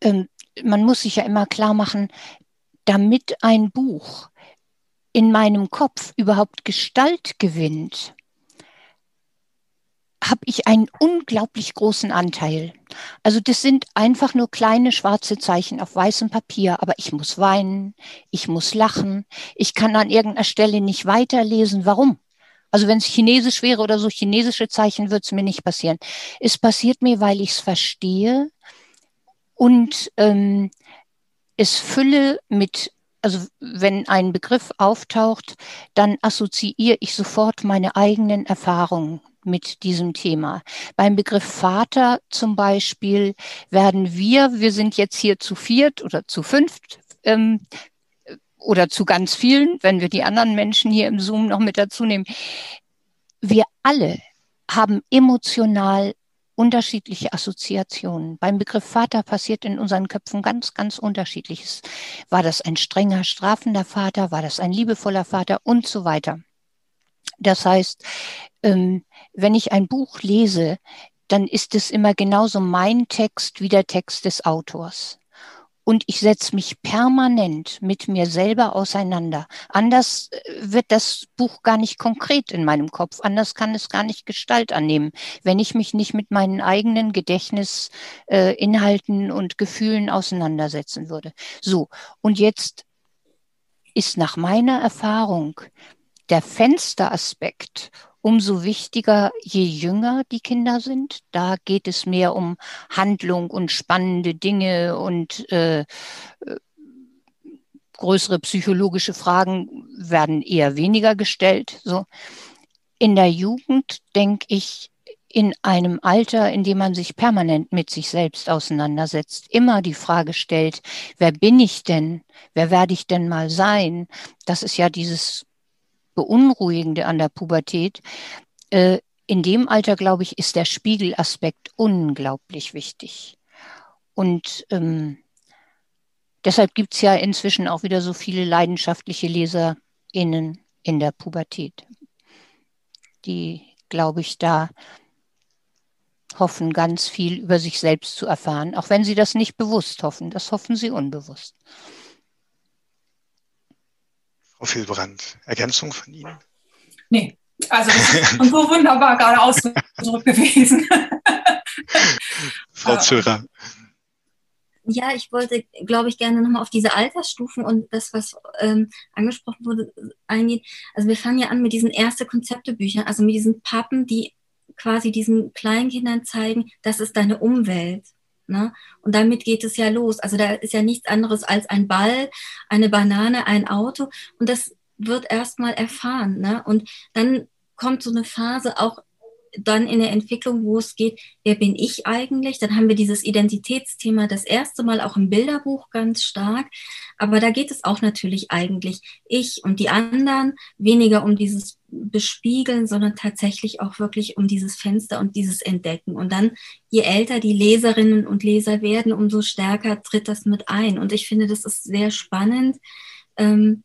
C: Ähm, man muss sich ja immer klar machen, damit ein Buch in meinem Kopf überhaupt Gestalt gewinnt, habe ich einen unglaublich großen Anteil. Also das sind einfach nur kleine schwarze Zeichen auf weißem Papier, aber ich muss weinen, ich muss lachen, ich kann an irgendeiner Stelle nicht weiterlesen. Warum? Also wenn es Chinesisch wäre oder so chinesische Zeichen, würde es mir nicht passieren. Es passiert mir, weil ich es verstehe und ähm, es fülle mit also wenn ein Begriff auftaucht, dann assoziiere ich sofort meine eigenen Erfahrungen mit diesem Thema. Beim Begriff Vater zum Beispiel werden wir, wir sind jetzt hier zu viert oder zu fünft, ähm, oder zu ganz vielen, wenn wir die anderen Menschen hier im Zoom noch mit dazu nehmen. Wir alle haben emotional unterschiedliche Assoziationen. Beim Begriff Vater passiert in unseren Köpfen ganz, ganz unterschiedliches. War das ein strenger, strafender Vater? War das ein liebevoller Vater? Und so weiter. Das heißt, ähm, wenn ich ein Buch lese, dann ist es immer genauso mein Text wie der Text des Autors. Und ich setze mich permanent mit mir selber auseinander. Anders äh, wird das Buch gar nicht konkret in meinem Kopf. Anders kann es gar nicht Gestalt annehmen, wenn ich mich nicht mit meinen eigenen Gedächtnisinhalten äh, und Gefühlen auseinandersetzen würde. So, und jetzt ist nach meiner Erfahrung der Fensteraspekt umso wichtiger, je jünger die Kinder sind. Da geht es mehr um Handlung und spannende Dinge und äh, größere psychologische Fragen werden eher weniger gestellt. So. In der Jugend denke ich, in einem Alter, in dem man sich permanent mit sich selbst auseinandersetzt, immer die Frage stellt, wer bin ich denn? Wer werde ich denn mal sein? Das ist ja dieses Beunruhigende an der Pubertät. Äh, in dem Alter, glaube ich, ist der Spiegelaspekt unglaublich wichtig. Und ähm, deshalb gibt es ja inzwischen auch wieder so viele leidenschaftliche LeserInnen in der Pubertät, die, glaube ich, da hoffen, ganz viel über sich selbst zu erfahren, auch wenn sie das nicht bewusst hoffen. Das hoffen sie unbewusst.
B: Frau Filbrand, Ergänzung von Ihnen?
D: Nee, also das ist so wunderbar gerade ausgedrückt gewesen.
B: Frau Zörer.
E: Ja, ich wollte, glaube ich, gerne nochmal auf diese Altersstufen und das, was ähm, angesprochen wurde, eingehen. Also wir fangen ja an mit diesen erste Konzeptebüchern, also mit diesen Pappen, die quasi diesen Kleinkindern zeigen, das ist deine Umwelt. Ne? Und damit geht es ja los. Also da ist ja nichts anderes als ein Ball, eine Banane, ein Auto. Und das wird erstmal erfahren. Ne? Und dann kommt so eine Phase auch dann in der Entwicklung, wo es geht, wer bin ich eigentlich? Dann haben wir dieses Identitätsthema das erste Mal auch im Bilderbuch ganz stark. Aber da geht es auch natürlich eigentlich ich und die anderen weniger um dieses Bespiegeln, sondern tatsächlich auch wirklich um dieses Fenster und dieses Entdecken. Und dann, je älter die Leserinnen und Leser werden, umso stärker tritt das mit ein. Und ich finde, das ist sehr spannend. Ähm,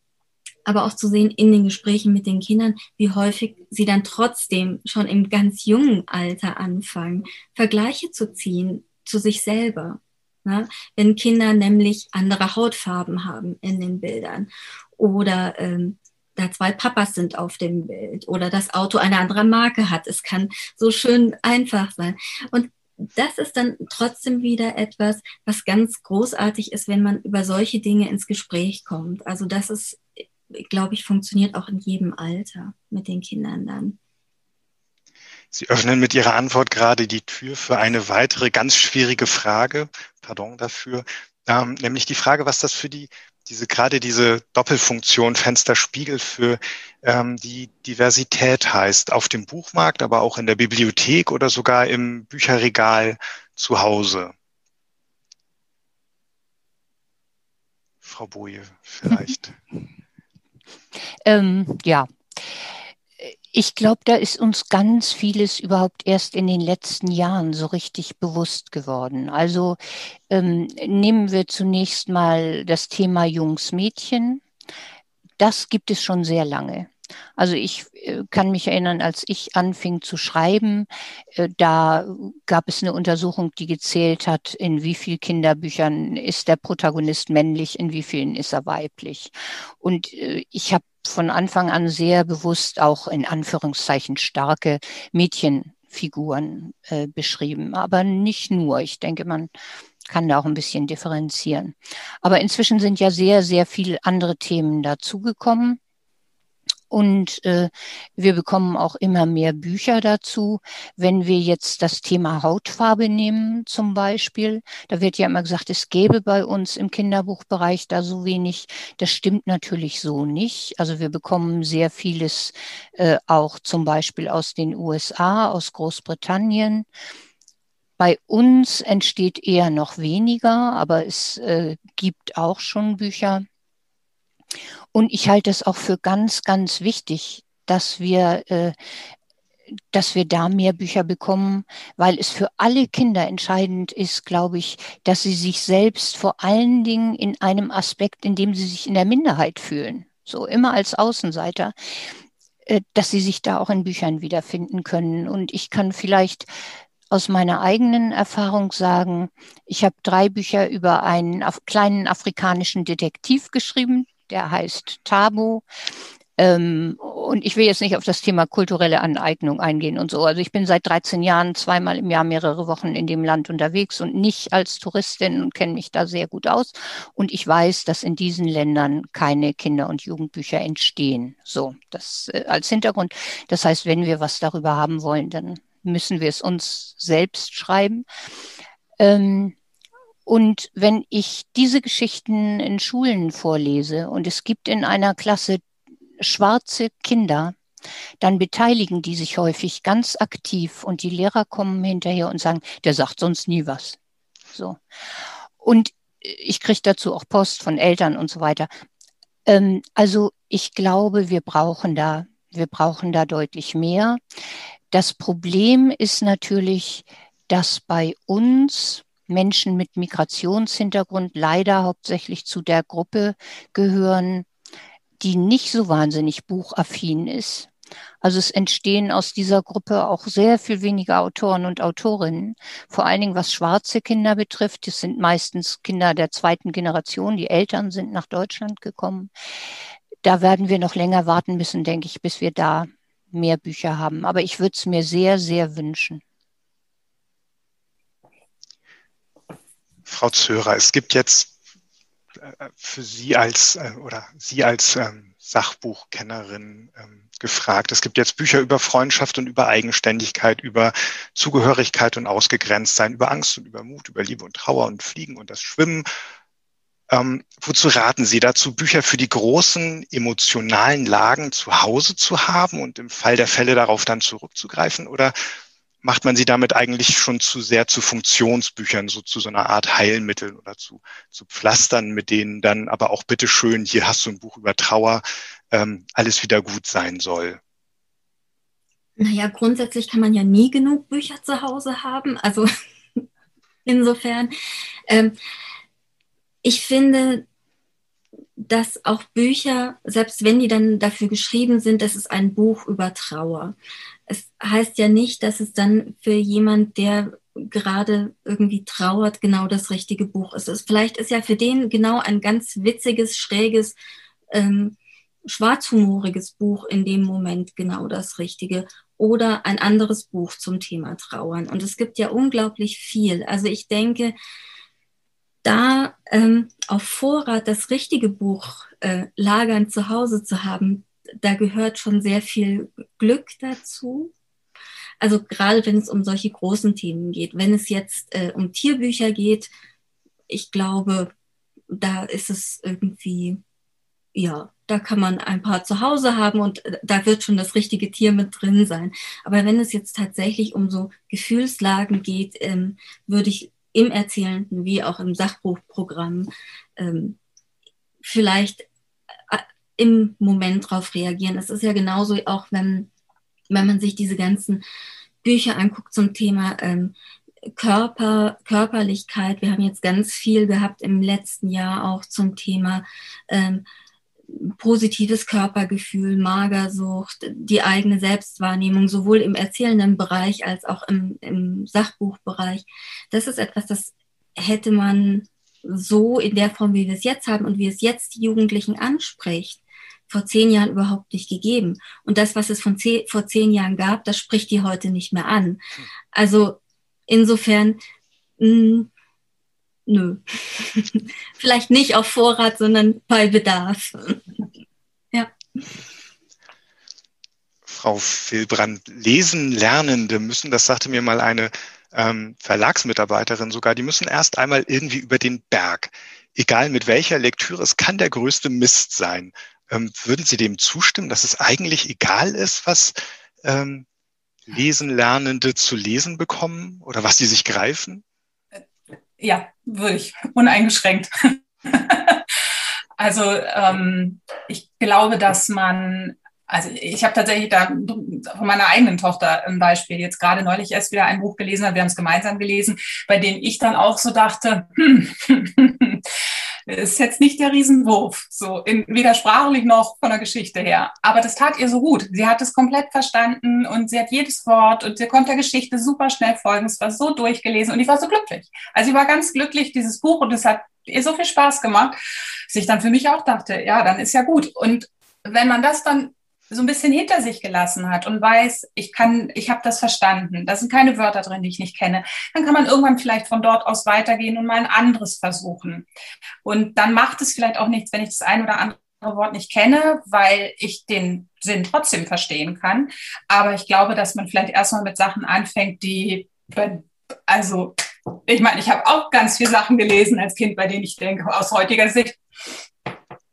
E: aber auch zu sehen in den Gesprächen mit den Kindern, wie häufig sie dann trotzdem schon im ganz jungen Alter anfangen, Vergleiche zu ziehen zu sich selber. Ne? Wenn Kinder nämlich andere Hautfarben haben in den Bildern oder ähm, da zwei Papas sind auf dem Bild oder das Auto eine andere Marke hat. Es kann so schön einfach sein. Und das ist dann trotzdem wieder etwas, was ganz großartig ist, wenn man über solche Dinge ins Gespräch kommt. Also das ist glaube ich, funktioniert auch in jedem Alter mit den Kindern dann.
B: Sie öffnen mit Ihrer Antwort gerade die Tür für eine weitere ganz schwierige Frage. Pardon dafür. Ähm, nämlich die Frage, was das für die, diese, gerade diese Doppelfunktion Fensterspiegel für ähm, die Diversität heißt. Auf dem Buchmarkt, aber auch in der Bibliothek oder sogar im Bücherregal zu Hause. Frau Boje, vielleicht.
C: Ähm, ja, ich glaube, da ist uns ganz vieles überhaupt erst in den letzten Jahren so richtig bewusst geworden. Also ähm, nehmen wir zunächst mal das Thema Jungs-Mädchen. das gibt es schon sehr lange. Also ich äh, kann mich erinnern, als ich anfing zu schreiben, äh, da gab es eine Untersuchung, die gezählt hat, in wie vielen Kinderbüchern ist der Protagonist männlich, in wie vielen ist er weiblich. Und äh, ich habe von Anfang an sehr bewusst auch in Anführungszeichen starke Mädchenfiguren beschrieben, aber nicht nur. Ich denke, man kann da auch ein bisschen differenzieren. Aber inzwischen sind ja sehr, sehr viele andere Themen dazugekommen. Und äh, wir bekommen auch immer mehr Bücher dazu. Wenn wir jetzt das Thema Hautfarbe nehmen zum Beispiel, da wird ja immer gesagt, es gäbe bei uns im Kinderbuchbereich da so wenig. Das stimmt natürlich so nicht. Also wir bekommen sehr vieles äh, auch zum Beispiel aus den USA, aus Großbritannien. Bei uns entsteht eher noch weniger, aber es äh, gibt auch schon Bücher. Und ich halte es auch für ganz, ganz wichtig, dass wir, äh, dass wir da mehr Bücher bekommen, weil es für alle Kinder entscheidend ist, glaube ich, dass sie sich selbst vor allen Dingen in einem Aspekt, in dem sie sich in der Minderheit fühlen, so immer als Außenseiter, äh, dass sie sich da auch in Büchern wiederfinden können. Und ich kann vielleicht aus meiner eigenen Erfahrung sagen, ich habe drei Bücher über einen kleinen afrikanischen Detektiv geschrieben, der heißt Tabu. Ähm, und ich will jetzt nicht auf das Thema kulturelle Aneignung eingehen und so. Also ich bin seit 13 Jahren zweimal im Jahr mehrere Wochen in dem Land unterwegs und nicht als Touristin und kenne mich da sehr gut aus. Und ich weiß, dass in diesen Ländern keine Kinder- und Jugendbücher entstehen. So, das äh, als Hintergrund. Das heißt, wenn wir was darüber haben wollen, dann müssen wir es uns selbst schreiben. Ähm, und wenn ich diese Geschichten in Schulen vorlese und es gibt in einer Klasse schwarze Kinder, dann beteiligen die sich häufig ganz aktiv und die Lehrer kommen hinterher und sagen, der sagt sonst nie was. So. Und ich kriege dazu auch Post von Eltern und so weiter. Ähm, also ich glaube, wir brauchen da, wir brauchen da deutlich mehr. Das Problem ist natürlich, dass bei uns Menschen mit Migrationshintergrund leider hauptsächlich zu der Gruppe gehören, die nicht so wahnsinnig buchaffin ist. Also es entstehen aus dieser Gruppe auch sehr viel weniger Autoren und Autorinnen, vor allen Dingen was schwarze Kinder betrifft. Das sind meistens Kinder der zweiten Generation, die Eltern sind nach Deutschland gekommen. Da werden wir noch länger warten müssen, denke ich, bis wir da mehr Bücher haben. Aber ich würde es mir sehr, sehr wünschen.
B: Frau Zörer, es gibt jetzt äh, für Sie als äh, oder Sie als ähm, Sachbuchkennerin ähm, gefragt. Es gibt jetzt Bücher über Freundschaft und über Eigenständigkeit, über Zugehörigkeit und Ausgegrenztsein, über Angst und über Mut, über Liebe und Trauer und Fliegen und das Schwimmen. Ähm, wozu raten Sie dazu, Bücher für die großen emotionalen Lagen zu Hause zu haben und im Fall der Fälle darauf dann zurückzugreifen? Oder macht man sie damit eigentlich schon zu sehr zu Funktionsbüchern, so zu so einer Art Heilmittel oder zu, zu Pflastern, mit denen dann aber auch bitteschön, hier hast du ein Buch über Trauer, ähm, alles wieder gut sein soll.
E: Naja, grundsätzlich kann man ja nie genug Bücher zu Hause haben. Also insofern, ähm, ich finde, dass auch Bücher, selbst wenn die dann dafür geschrieben sind, das ist ein Buch über Trauer es heißt ja nicht, dass es dann für jemand, der gerade irgendwie trauert, genau das richtige Buch ist. vielleicht ist ja für den genau ein ganz witziges, schräges, ähm, schwarzhumoriges Buch in dem Moment genau das Richtige oder ein anderes Buch zum Thema Trauern. Und es gibt ja unglaublich viel. Also ich denke, da ähm, auf Vorrat das richtige Buch äh, lagern zu Hause zu haben, da gehört schon sehr viel Glück dazu. Also gerade wenn es um solche großen Themen geht. Wenn es jetzt äh, um Tierbücher geht, ich glaube, da ist es irgendwie, ja, da kann man ein paar zu Hause haben und äh, da wird schon das richtige Tier mit drin sein. Aber wenn es jetzt tatsächlich um so Gefühlslagen geht, ähm, würde ich im Erzählenden wie auch im Sachbuchprogramm ähm, vielleicht im Moment drauf reagieren. Es ist ja genauso auch, wenn, wenn man sich diese ganzen Bücher anguckt zum Thema ähm, Körper, Körperlichkeit. Wir haben jetzt ganz viel gehabt im letzten Jahr auch zum Thema ähm, positives Körpergefühl, Magersucht, die eigene Selbstwahrnehmung, sowohl im erzählenden Bereich als auch im, im Sachbuchbereich. Das ist etwas, das hätte man so in der Form, wie wir es jetzt haben und wie es jetzt die Jugendlichen anspricht, vor zehn Jahren überhaupt nicht gegeben. Und das, was es von zehn, vor zehn Jahren gab, das spricht die heute nicht mehr an. Also insofern, mh, hm, nö. Vielleicht nicht auf Vorrat, sondern bei Bedarf. ja.
B: Frau Filbrand, lesen Lernende müssen, das sagte mir mal eine ähm, Verlagsmitarbeiterin sogar, die müssen erst einmal irgendwie über den Berg. Egal mit welcher Lektüre, es kann der größte Mist sein. Ähm, würden Sie dem zustimmen, dass es eigentlich egal ist, was ähm, Lesen Lernende zu lesen bekommen oder was sie sich greifen?
D: Ja, würde ich, uneingeschränkt. also ähm, ich glaube, dass man also ich habe tatsächlich da von meiner eigenen Tochter ein Beispiel jetzt gerade neulich erst wieder ein Buch gelesen, wir haben es gemeinsam gelesen, bei dem ich dann auch so dachte, hm, ist jetzt nicht der Riesenwurf, so in, weder sprachlich noch von der Geschichte her. Aber das tat ihr so gut. Sie hat es komplett verstanden und sie hat jedes Wort und sie konnte der Geschichte super schnell folgen. Es war so durchgelesen und ich war so glücklich. Also ich war ganz glücklich, dieses Buch und es hat ihr so viel Spaß gemacht, dass ich dann für mich auch dachte, ja, dann ist ja gut. Und wenn man das dann so ein bisschen hinter sich gelassen hat und weiß, ich kann, ich habe das verstanden, da sind keine Wörter drin, die ich nicht kenne, dann kann man irgendwann vielleicht von dort aus weitergehen und mal ein anderes versuchen. Und dann macht es vielleicht auch nichts, wenn ich das ein oder andere Wort nicht kenne, weil ich den Sinn trotzdem verstehen kann. Aber ich glaube, dass man vielleicht erstmal mit Sachen anfängt, die, also ich meine, ich habe auch ganz viele Sachen gelesen als Kind, bei denen ich denke, aus heutiger Sicht,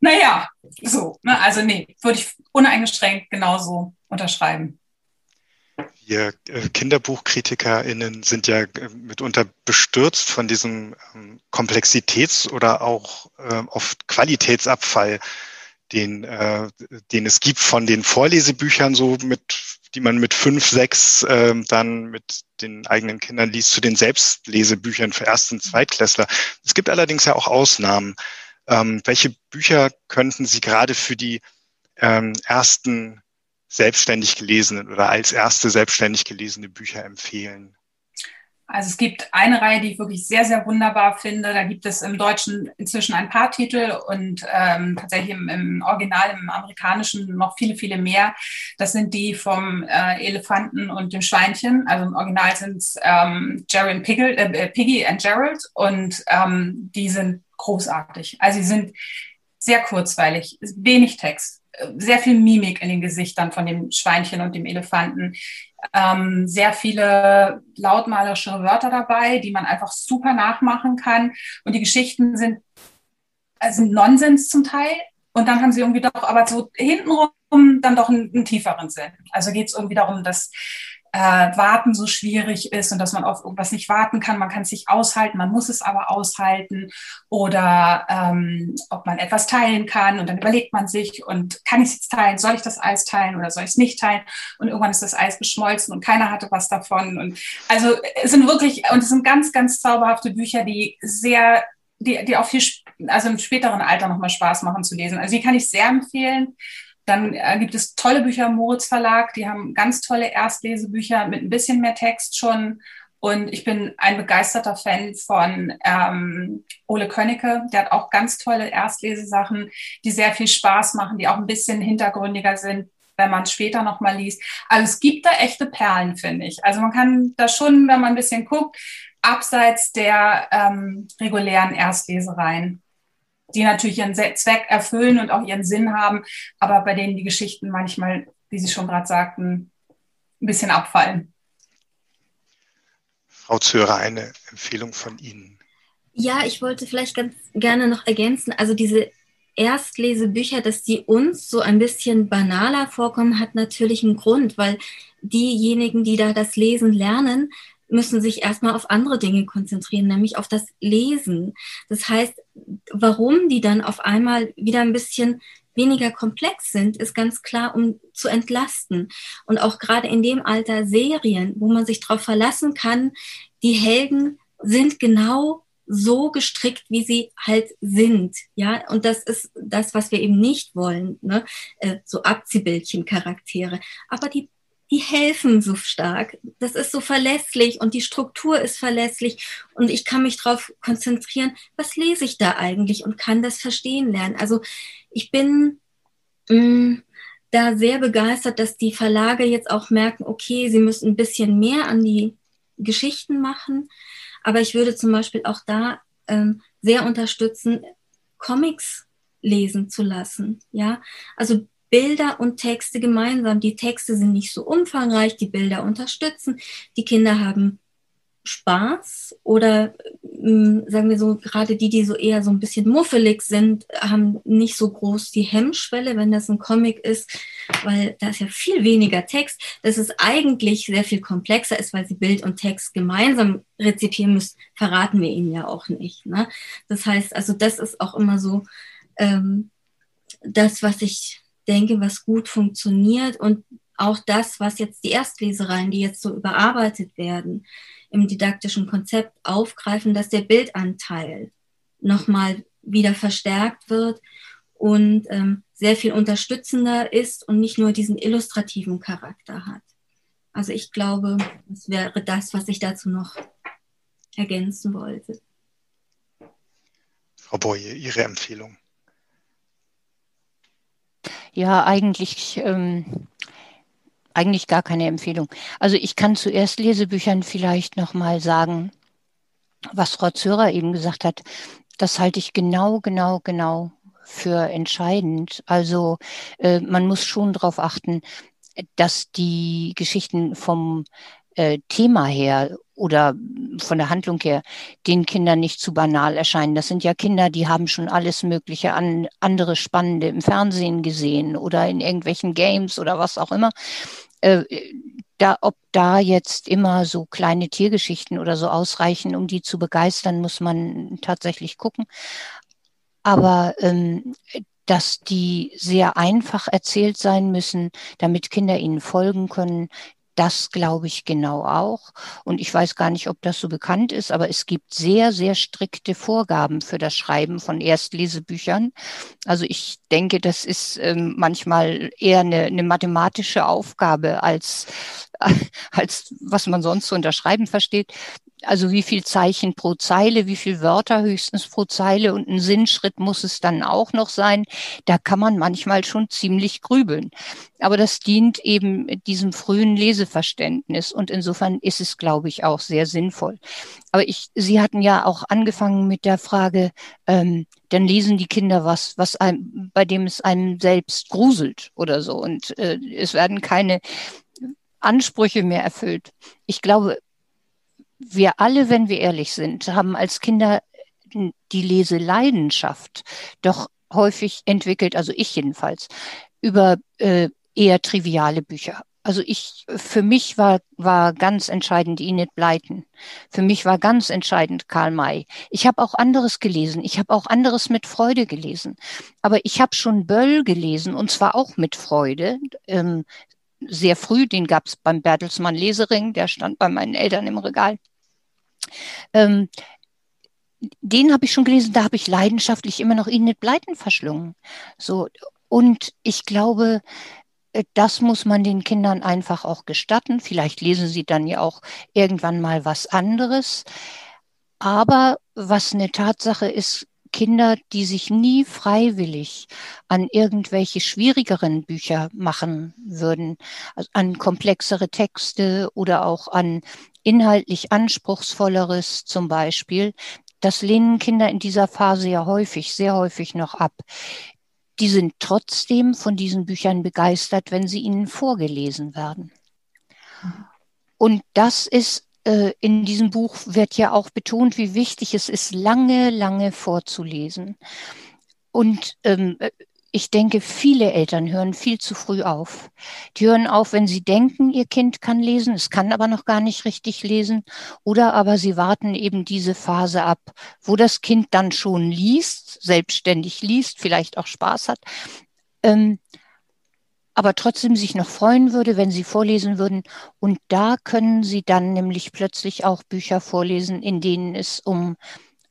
D: naja, so, ne? also nee, würde ich uneingeschränkt genauso unterschreiben.
B: Wir äh, KinderbuchkritikerInnen sind ja äh, mitunter bestürzt von diesem ähm, Komplexitäts- oder auch äh, oft Qualitätsabfall, den, äh, den es gibt von den Vorlesebüchern, so mit, die man mit fünf, sechs äh, dann mit den eigenen Kindern liest, zu den Selbstlesebüchern für Erst- und Zweitklässler. Es gibt allerdings ja auch Ausnahmen. Ähm, welche Bücher könnten Sie gerade für die ähm, ersten selbstständig gelesenen oder als erste selbstständig gelesene Bücher empfehlen?
D: Also es gibt eine Reihe, die ich wirklich sehr, sehr wunderbar finde. Da gibt es im Deutschen inzwischen ein paar Titel und ähm, tatsächlich im, im, Original, im Amerikanischen noch viele, viele mehr. Das sind die vom äh, Elefanten und dem Schweinchen. Also im Original sind es ähm, Piggle, äh, Piggy and Gerald und ähm, die sind großartig. Also sie sind sehr kurzweilig, wenig Text, sehr viel Mimik in den Gesichtern von dem Schweinchen und dem Elefanten. Ähm, sehr viele lautmalerische Wörter dabei, die man einfach super nachmachen kann. Und die Geschichten sind, also Nonsens zum Teil. Und dann haben sie irgendwie doch, aber so hintenrum dann doch einen, einen tieferen Sinn. Also geht es irgendwie darum, dass äh, Warten so schwierig ist und dass man auf irgendwas nicht warten kann. Man kann es nicht aushalten, man muss es aber aushalten. Oder ähm, ob man etwas teilen kann und dann überlegt man sich und kann ich es jetzt teilen? Soll ich das Eis teilen oder soll ich es nicht teilen? Und irgendwann ist das Eis geschmolzen und keiner hatte was davon. Und also es sind wirklich, und es sind ganz, ganz zauberhafte Bücher, die sehr die, die auch viel, also im späteren Alter nochmal Spaß machen zu lesen. Also die kann ich sehr empfehlen. Dann äh, gibt es tolle Bücher im Moritz Verlag, die haben ganz tolle Erstlesebücher mit ein bisschen mehr Text schon. Und ich bin ein begeisterter Fan von ähm, Ole Könnecke. Der hat auch ganz tolle Erstlesesachen, die sehr viel Spaß machen, die auch ein bisschen hintergründiger sind, wenn man es später nochmal liest. Also es gibt da echte Perlen, finde ich. Also man kann da schon, wenn man ein bisschen guckt, abseits der ähm, regulären Erstlesereien die natürlich ihren Zweck erfüllen und auch ihren Sinn haben, aber bei denen die Geschichten manchmal, wie Sie schon gerade sagten, ein bisschen abfallen.
B: Frau Zörer, eine Empfehlung von Ihnen.
E: Ja, ich wollte vielleicht ganz gerne noch ergänzen, also diese Erstlesebücher, dass die uns so ein bisschen banaler vorkommen, hat natürlich einen Grund, weil diejenigen, die da das Lesen lernen, müssen sich erstmal auf andere Dinge konzentrieren, nämlich auf das Lesen. Das heißt, warum die dann auf einmal wieder ein bisschen weniger komplex sind, ist ganz klar, um zu entlasten. Und auch gerade in dem Alter Serien, wo man sich darauf verlassen kann, die Helden sind genau so gestrickt, wie sie halt sind. Ja, und das ist das, was wir eben nicht wollen, ne? Äh, so Abziehbildchen-Charaktere. Aber die, die helfen so stark. Das ist so verlässlich und die Struktur ist verlässlich und ich kann mich darauf konzentrieren, was lese ich da eigentlich und kann das verstehen lernen. Also ich bin mh, mm, da sehr begeistert, dass die Verlage jetzt auch merken, okay, sie müssen ein bisschen mehr an die Geschichten machen aber ich würde zum Beispiel auch da ähm, sehr unterstützen, Comics lesen zu lassen. Ja, also Bilder und Texte gemeinsam. Die Texte sind nicht so umfangreich, die Bilder unterstützen. Die Kinder haben Spaß oder ähm, sagen wir so, gerade die, die so eher so ein bisschen muffelig sind, haben nicht so groß die Hemmschwelle, wenn das ein Comic ist, weil da ist ja viel weniger Text, dass es eigentlich sehr viel komplexer ist, weil sie Bild und Text gemeinsam rezipieren müssen, verraten wir ihnen ja auch nicht. Ne? Das heißt, also das ist auch immer so ähm, das, was ich denke, was gut funktioniert und auch das, was jetzt die Erstlesereien, die jetzt so überarbeitet werden, im didaktischen Konzept aufgreifen, dass der Bildanteil nochmal wieder verstärkt wird und ähm, sehr viel unterstützender ist und nicht nur diesen illustrativen Charakter hat. Also ich glaube, das wäre das, was ich dazu noch ergänzen wollte.
B: Frau Boye, Ihre Empfehlung.
C: Ja, eigentlich ähm, eigentlich gar keine Empfehlung. Also ich kann zu Erstlesebüchern vielleicht nochmal sagen, was Frau Zörer eben gesagt hat. Das halte ich genau, genau, genau für entscheidend. Also äh, man muss schon darauf achten, dass die Geschichten vom äh, Thema her oder von der Handlung her den Kindern nicht zu banal erscheinen. Das sind ja Kinder, die haben schon alles Mögliche an andere Spannende im Fernsehen gesehen oder in irgendwelchen Games oder was auch immer. Äh, da, ob da jetzt immer so kleine Tiergeschichten oder so ausreichen, um die zu begeistern, muss man tatsächlich gucken. Aber ähm, dass die sehr einfach erzählt sein müssen, damit Kinder ihnen folgen können, das glaube ich genau auch. Und ich weiß gar nicht, ob das so bekannt ist, aber es gibt sehr, sehr strikte Vorgaben für das Schreiben von Erstlesebüchern. Also ich denke, das ist ähm, manchmal eher eine, eine mathematische Aufgabe als, als was man sonst so unter Schreiben versteht also wie viel Zeichen pro Zeile, wie viel Wörter höchstens pro Zeile und ein Sinnschritt muss es dann auch noch sein. Da kann man manchmal schon ziemlich grübeln. Aber das dient eben diesem frühen Leseverständnis und insofern ist es, glaube ich, auch sehr sinnvoll. Aber ich, Sie hatten ja auch angefangen mit der Frage, ähm, dann lesen die Kinder was, was einem, bei dem es einem selbst gruselt oder so und äh, es werden keine Ansprüche mehr erfüllt. Ich glaube, wir alle, wenn wir ehrlich sind, haben als Kinder die Leseleidenschaft doch häufig entwickelt, also ich jedenfalls, über äh, eher triviale Bücher. Also ich, für mich war, war ganz entscheidend Enid Blyton. Für mich war ganz entscheidend Karl May. Ich habe auch anderes gelesen. Ich habe auch anderes mit Freude gelesen. Aber ich habe schon Böll gelesen und zwar auch mit Freude. Ähm, sehr früh, den gab es beim Bertelsmann Lesering, der stand bei meinen Eltern im Regal. Ähm, den habe ich schon gelesen, da habe ich leidenschaftlich immer noch Enid Blyton verschlungen. So, und ich glaube, äh, das muss man den Kindern einfach auch gestatten. Vielleicht lesen sie dann ja auch irgendwann mal was anderes. Aber was eine Tatsache ist, Kinder, die sich nie freiwillig an irgendwelche schwierigeren Bücher machen würden, also an komplexere Texte oder auch an inhaltlich anspruchsvolleres zum Beispiel, das lehnen Kinder in dieser Phase ja häufig, sehr häufig noch ab. Die sind trotzdem von diesen Büchern begeistert, wenn sie ihnen vorgelesen werden. Und das ist in diesem Buch wird ja auch betont, wie wichtig es ist, lange, lange vorzulesen. Und ähm, ich denke, viele Eltern hören viel zu früh auf. Die hören auf, wenn sie denken, ihr Kind kann lesen, es kann aber noch gar nicht richtig lesen. Oder aber sie warten eben diese Phase ab, wo das Kind dann schon liest, selbstständig liest, vielleicht auch Spaß hat. Ähm, aber trotzdem sich noch freuen würde, wenn sie vorlesen würden. Und da können sie dann nämlich plötzlich auch Bücher vorlesen, in denen es um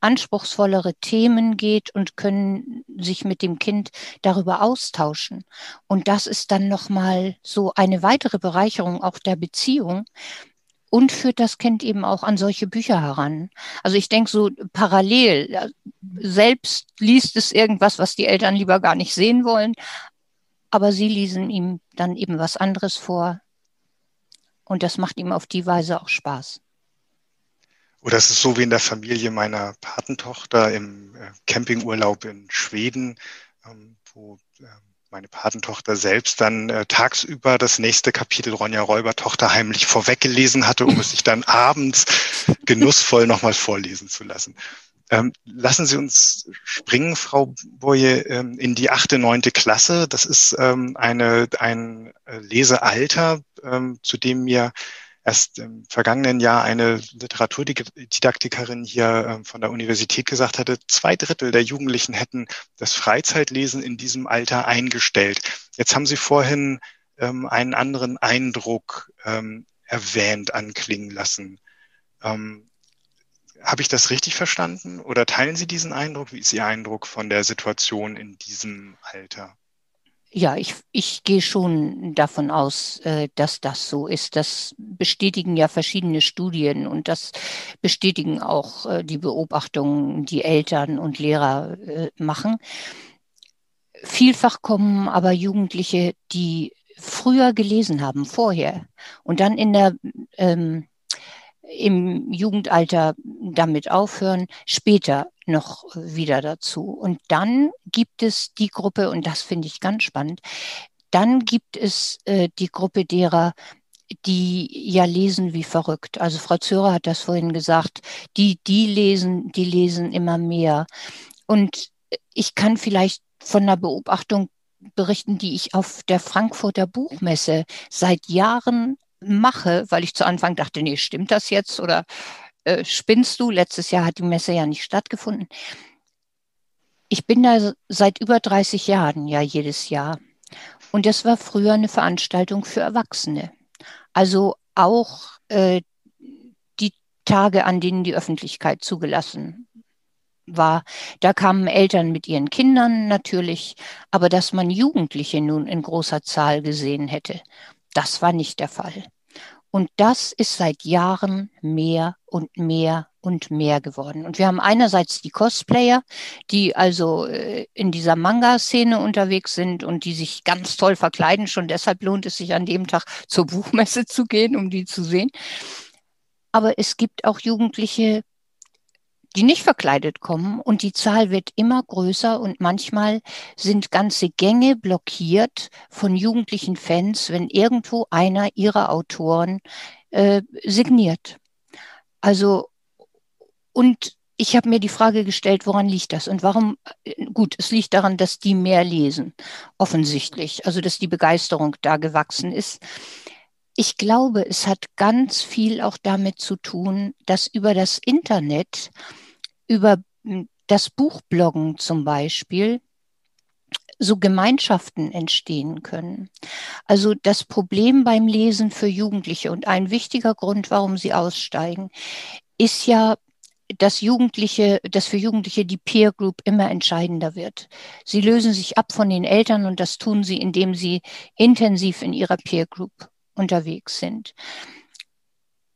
C: anspruchsvollere Themen geht und können sich mit dem Kind darüber austauschen. Und das ist dann nochmal so eine weitere Bereicherung auch der Beziehung, und führt das Kind eben auch an solche Bücher heran. Also ich denke so parallel, selbst liest es irgendwas, was die Eltern lieber gar nicht sehen wollen, aber sie lesen ihm dann eben was anderes vor. Und das macht ihm auf die Weise auch Spaß.
B: Oder es ist so wie in der Familie meiner Patentochter im äh, Campingurlaub in Schweden, ähm, wo ähm, meine Patentochter selbst dann äh, tagsüber das nächste Kapitel Ronja Räubertochter heimlich vorweggelesen hatte, um es sich dann abends genussvoll nochmal vorlesen zu lassen. Ähm, lassen Sie uns springen, Frau Boye, ähm, in die achte, neunte Klasse. Das ist ähm, eine, ein äh, Lesealter, ähm, zu dem mir erst im vergangenen Jahr eine Literaturdidaktikerin hier ähm, von der Universität gesagt hatte, zwei Drittel der Jugendlichen hätten das Freizeitlesen in diesem Alter eingestellt. Jetzt haben Sie vorhin ähm, einen anderen Eindruck erwähnt, anklingen lassen. Ähm, Habe ich das richtig verstanden oder teilen Sie diesen Eindruck? Wie ist Ihr Eindruck von der Situation in diesem Alter?
C: Ja, ich, ich gehe schon davon aus, äh, dass das so ist. Das bestätigen ja verschiedene Studien und das bestätigen auch äh, die Beobachtungen, die Eltern und Lehrer äh, machen. Vielfach kommen aber Jugendliche, die früher gelesen haben, vorher und dann in der ähm, im Jugendalter damit aufhören, später noch wieder dazu. Und dann gibt es die Gruppe, und das finde ich ganz spannend, dann gibt es äh, die Gruppe derer, die ja lesen wie verrückt. Also Frau Zörer hat das vorhin gesagt, die, die lesen, die lesen immer mehr. Und ich kann vielleicht von einer Beobachtung berichten, die ich auf der Frankfurter Buchmesse seit Jahren mache, weil ich zu Anfang dachte, nee, stimmt das jetzt oder äh, spinnst du? Letztes Jahr hat die Messe ja nicht stattgefunden. Ich bin da seit über 30 Jahren ja jedes Jahr. Und das war früher eine Veranstaltung für Erwachsene. Also auch äh, die Tage, an denen die Öffentlichkeit zugelassen war. Da kamen Eltern mit ihren Kindern natürlich, aber dass man Jugendliche nun in großer Zahl gesehen hätte, das war nicht der Fall. Und das ist seit Jahren mehr und mehr und mehr geworden. Und wir haben einerseits die Cosplayer, die also äh, in dieser Manga-Szene unterwegs sind und die sich ganz toll verkleiden. Schon deshalb lohnt es sich an dem Tag zur Buchmesse zu gehen, um die zu sehen. Aber es gibt auch Jugendliche, die nicht verkleidet kommen und die Zahl wird immer größer und manchmal sind ganze Gänge blockiert von jugendlichen Fans, wenn irgendwo einer ihrer Autoren äh, signiert. Also und ich habe mir die Frage gestellt, woran liegt das und warum? Äh, gut, es liegt daran, dass die mehr lesen, offensichtlich, also dass die Begeisterung da gewachsen ist. Ich glaube, es hat ganz viel auch damit zu tun, dass über das Internet, über hm, das Buchbloggen zum Beispiel, so Gemeinschaften entstehen können. Also das Problem beim Lesen für Jugendliche und ein wichtiger Grund, warum sie aussteigen, ist ja, dass Jugendliche, dass für Jugendliche die Peer Group immer entscheidender wird. Sie lösen sich ab von den Eltern und das tun sie, indem sie intensiv in ihrer Peer Group unterwegs sind.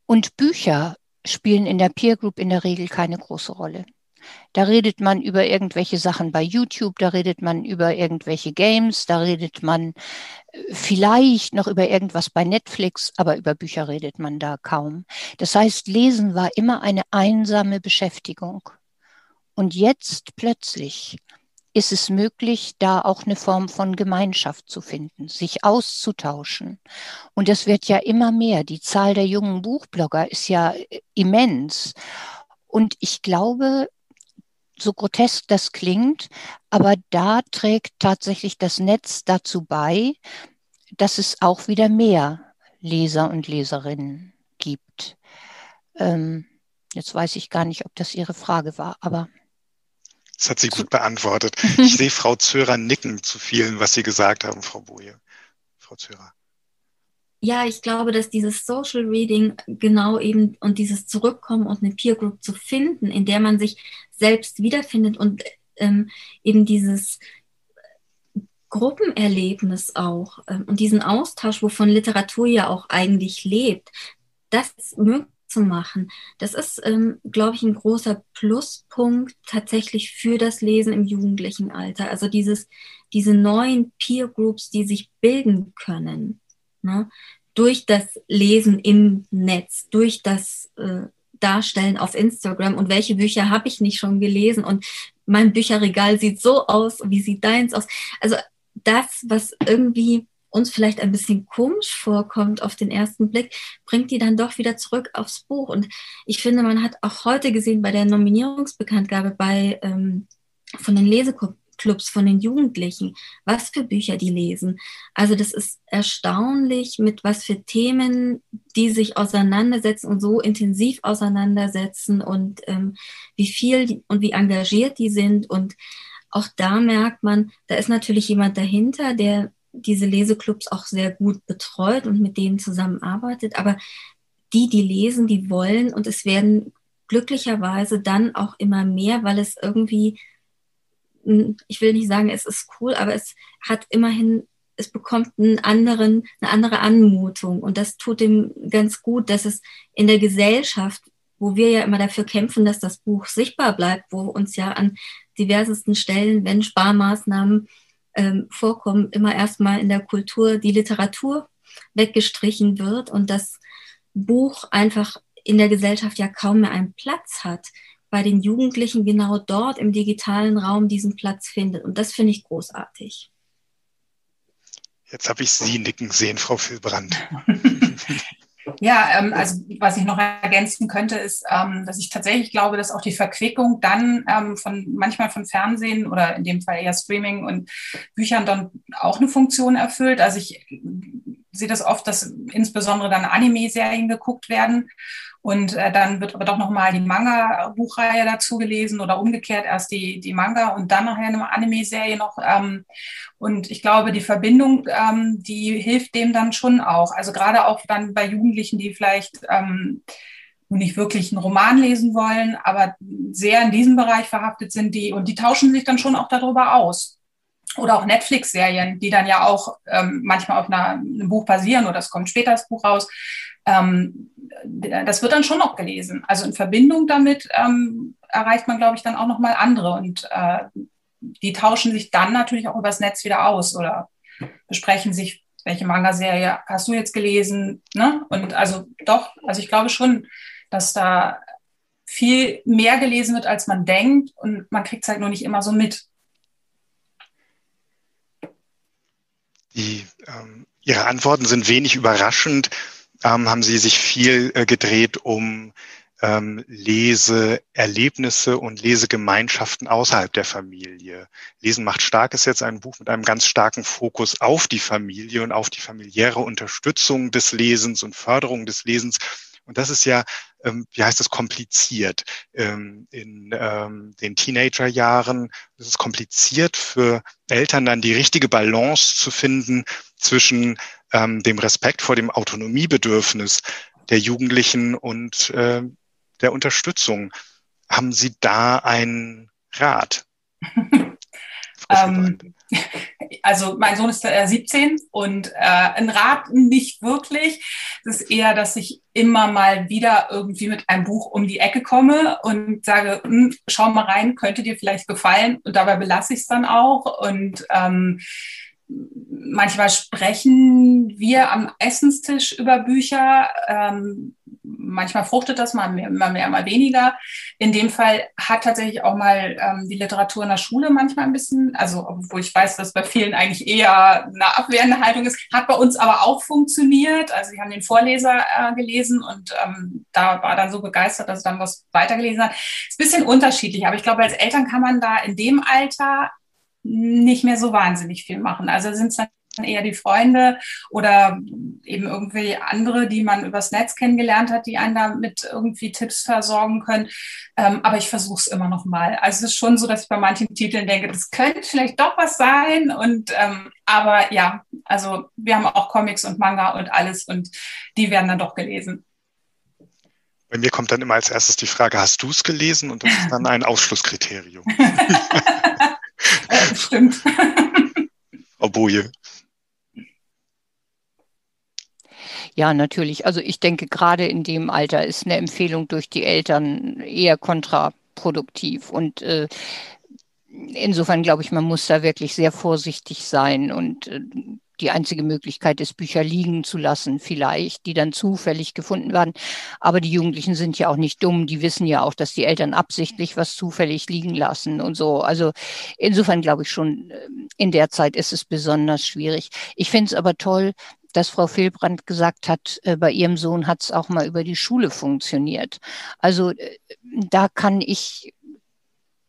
C: Und Bücher spielen in der Peer Group in der Regel keine große Rolle. Da redet man über irgendwelche Sachen bei YouTube, da redet man über irgendwelche Games, da redet man äh, vielleicht noch über irgendwas bei Netflix, aber über Bücher redet man da kaum. Das heißt, Lesen war immer eine einsame Beschäftigung. Und jetzt plötzlich ist es möglich, da auch eine Form von Gemeinschaft zu finden, sich auszutauschen. Und das wird ja immer mehr. Die Zahl der jungen Buchblogger ist ja äh, immens. Und ich glaube, so grotesk das klingt, aber da trägt tatsächlich das Netz dazu bei, dass es auch wieder mehr Leser und Leserinnen gibt. Ähm, jetzt weiß ich gar nicht, ob das Ihre Frage war, aber
B: das hat sie gut beantwortet. Ich sehe Frau Zörer nicken zu vielen, was Sie gesagt haben, Frau Boje. Frau Zörer.
E: ja, ich glaube, dass dieses Social Reading genau eben und dieses Zurückkommen und eine Peer Group zu finden, in der man sich selbst wiederfindet und ähm, eben dieses Gruppenerlebnis auch ähm, und diesen Austausch, wovon Literatur ja auch eigentlich lebt, das möglich zu machen, das ist, ähm, glaube ich, ein großer Pluspunkt tatsächlich für das Lesen im jugendlichen Alter. Also dieses, diese neuen Peer Groups, die sich bilden können, ne? durch das Lesen im Netz, durch das äh, Darstellen auf Instagram und welche Bücher habe ich nicht schon gelesen und mein Bücherregal sieht so aus, wie sieht deins aus. Also das, was irgendwie uns vielleicht ein bisschen komisch vorkommt auf den ersten Blick, bringt die dann doch wieder zurück aufs Buch. Und ich finde, man hat auch heute gesehen bei der Nominierungsbekanntgabe bei ähm, von den Leseclubs, von den Jugendlichen, was für Bücher die lesen. Also das ist erstaunlich, mit was für Themen die sich auseinandersetzen und so intensiv auseinandersetzen und ähm, wie viel und wie engagiert die sind und auch da merkt man, da ist natürlich jemand dahinter, der diese Leseclubs auch sehr gut betreut und mit denen zusammenarbeitet. Aber die, die lesen, die wollen und es werden glücklicherweise dann auch immer mehr, weil es irgendwie, hm, ich will nicht sagen, es ist cool, aber es hat immerhin, es bekommt einen anderen, eine andere Anmutung und das tut ihm ganz gut, dass es in der Gesellschaft, wo wir ja immer dafür kämpfen, dass das Buch sichtbar bleibt, wo uns ja an diversesten Stellen, wenn Sparmaßnahmen ähm, vorkommen, immer erstmal in der Kultur die Literatur weggestrichen wird und das Buch einfach in der Gesellschaft ja kaum mehr einen Platz hat, bei den Jugendlichen genau dort im digitalen Raum diesen Platz findet. Und das finde ich großartig.
B: Jetzt habe ich Sie nicken sehen, Frau Füllbrand.
D: Ja, ähm, also was ich noch ergänzen könnte, ist, ähm, dass ich tatsächlich glaube, dass auch die Verquickung dann ähm, von manchmal von Fernsehen oder in dem Fall eher Streaming und Büchern dann auch eine Funktion erfüllt. Also ich sehe das oft, dass insbesondere dann Anime-Serien geguckt werden und äh, dann wird aber doch nochmal die Manga-Buchreihe dazu gelesen oder umgekehrt erst die, die Manga und dann nachher eine Anime-Serie noch. Ähm, und ich glaube, die Verbindung, ähm, die hilft dem dann schon auch. Also gerade auch dann bei Jugendlichen, die vielleicht ähm, nicht wirklich einen Roman lesen wollen, aber sehr in diesem Bereich verhaftet sind, die und die tauschen sich dann schon auch darüber aus. Oder auch Netflix-Serien, die dann ja auch ähm, manchmal auf einer, einem Buch basieren oder es kommt später das Buch raus. Ähm, das wird dann schon noch gelesen. Also in Verbindung damit ähm, erreicht man, glaube ich, dann auch nochmal andere und äh, die tauschen sich dann natürlich auch übers Netz wieder aus oder besprechen sich, welche Manga-Serie hast du jetzt gelesen? Ne? Und also doch, also ich glaube schon, dass da viel mehr gelesen wird, als man denkt und man kriegt es halt nur nicht immer so mit.
B: Die, ähm, Ihre Antworten sind wenig überraschend ähm, haben sie sich viel äh, gedreht um ähm, Leseerlebnisse und Lesegemeinschaften außerhalb der Familie. Lesen macht stark ist jetzt ein Buch mit einem ganz starken Fokus auf die Familie und auf die familiäre Unterstützung des Lesens und Förderung des Lesens. Und das ist ja, ähm, wie heißt das, kompliziert. Ähm, in ähm, den Teenagerjahren ist es kompliziert für Eltern dann die richtige Balance zu finden zwischen ähm, dem Respekt vor dem Autonomiebedürfnis der Jugendlichen und äh, der Unterstützung. Haben Sie da einen Rat?
D: ähm, also mein Sohn ist äh, 17 und äh, ein Rat nicht wirklich. Das ist eher, dass ich immer mal wieder irgendwie mit einem Buch um die Ecke komme und sage, hm, schau mal rein, könnte dir vielleicht gefallen. Und dabei belasse ich es dann auch. Und ähm, manchmal sprechen wir am Essenstisch über Bücher. Ähm, manchmal fruchtet das mal mehr, mal mehr, mal weniger. In dem Fall hat tatsächlich auch mal ähm, die Literatur in der Schule manchmal ein bisschen, also obwohl ich weiß, dass bei vielen eigentlich eher eine abwehrende Haltung ist, hat bei uns aber auch funktioniert. Also wir haben den Vorleser äh, gelesen und ähm, da war dann so begeistert, dass er dann was weitergelesen hat. Ist ein bisschen unterschiedlich, aber ich glaube, als Eltern kann man da in dem Alter nicht mehr so wahnsinnig viel machen. Also sind es eher die Freunde oder eben irgendwie andere, die man übers Netz kennengelernt hat, die einen da mit irgendwie Tipps versorgen können. Ähm, aber ich versuche es immer noch mal. Also es ist schon so, dass ich bei manchen Titeln denke, das könnte vielleicht doch was sein. Und ähm, aber ja, also wir haben auch Comics und Manga und alles und die werden dann doch gelesen.
B: Bei mir kommt dann immer als erstes die Frage, hast du es gelesen? Und das ist dann ein Ausschlusskriterium.
D: Stimmt.
B: Frau Boje.
C: Ja, natürlich. Also ich denke, gerade in dem Alter ist eine Empfehlung durch die Eltern eher kontraproduktiv. Und äh, insofern glaube ich, man muss da wirklich sehr vorsichtig sein und äh, die einzige Möglichkeit ist, Bücher liegen zu lassen, vielleicht, die dann zufällig gefunden werden. Aber die Jugendlichen sind ja auch nicht dumm. Die wissen ja auch, dass die Eltern absichtlich was zufällig liegen lassen und so. Also insofern glaube ich schon, äh, in der Zeit ist es besonders schwierig. Ich finde es aber toll, dass Frau Fehlbrand gesagt hat, äh, bei ihrem Sohn hat es auch mal über die Schule funktioniert. Also äh, da kann ich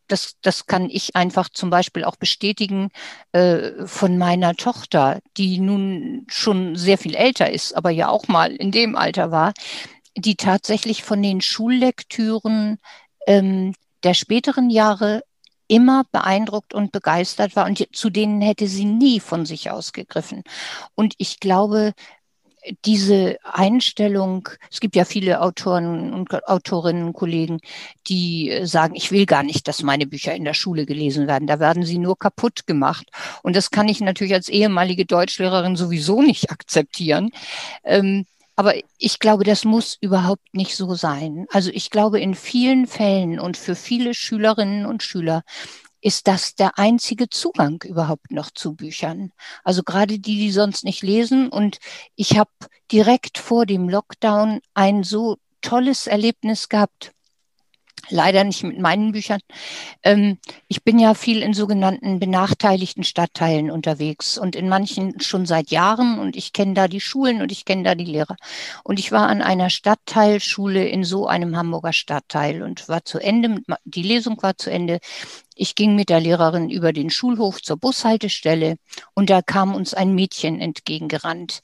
C: das, das kann ich einfach zum Beispiel auch bestätigen äh, von meiner Tochter, die nun schon sehr viel älter ist, aber ja auch mal in dem Alter war, die tatsächlich von den Schullektüren ähm, der späteren Jahre immer beeindruckt und begeistert war und zu denen hätte sie nie von sich aus gegriffen. Und ich glaube, diese Einstellung, es gibt ja viele Autoren und Autorinnen und Kollegen, die äh, sagen, ich will gar nicht, dass meine Bücher in der Schule gelesen werden. Da werden sie nur kaputt gemacht. Und das kann ich natürlich als ehemalige Deutschlehrerin sowieso nicht akzeptieren. Ähm, aber ich glaube, das muss überhaupt nicht so sein. Also ich glaube, in vielen Fällen und für viele Schülerinnen und Schüler ist das der einzige Zugang überhaupt noch zu Büchern. Also gerade die, die sonst nicht lesen. Und ich habe direkt vor dem Lockdown ein so tolles Erlebnis gehabt leider nicht mit meinen Büchern. Ähm, ich bin ja viel in sogenannten benachteiligten Stadtteilen unterwegs und in manchen schon seit Jahren und ich kenne da die Schulen und ich kenne da die Lehrer. Und ich war an einer Stadtteilschule in so einem Hamburger Stadtteil und war zu Ende, die Lesung war zu Ende. Ich ging mit der Lehrerin über den Schulhof zur Bushaltestelle und da kam uns ein Mädchen entgegengerannt.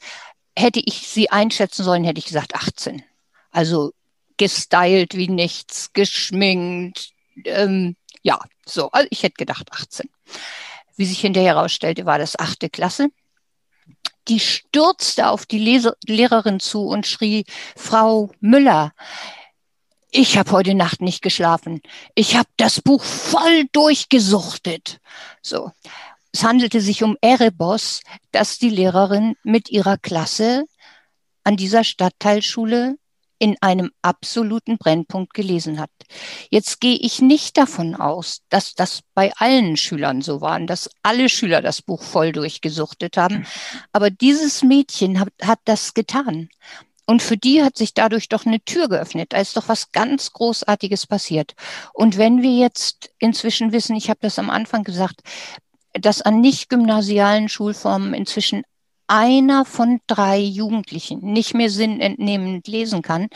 C: Hätte ich sie einschätzen sollen, hätte ich gesagt 18. Also gestylt wie nichts, geschminkt. Ähm, ja, so, also ich hätte gedacht 18. Wie sich hinterher herausstellte, war das achte Klasse. Die stürzte auf die Leser Lehrerin zu und schrie, Frau Müller, ich habe heute Nacht nicht geschlafen. Ich habe das Buch voll durchgesuchtet. So. Es handelte sich um Erebos, das die Lehrerin mit ihrer Klasse an dieser Stadtteilschule in einem absoluten Brennpunkt gelesen hat. Jetzt gehe ich nicht davon aus, dass das bei allen Schülern so war, dass alle Schüler das Buch voll durchgesuchtet haben. Aber dieses Mädchen hat, hat das getan. Und für die hat sich dadurch doch eine Tür geöffnet. Da ist doch was ganz Großartiges passiert. Und wenn wir jetzt inzwischen wissen, ich habe das am Anfang gesagt, dass an nicht gymnasialen Schulformen inzwischen einer von drei Jugendlichen nicht mehr sinnentnehmend lesen kann,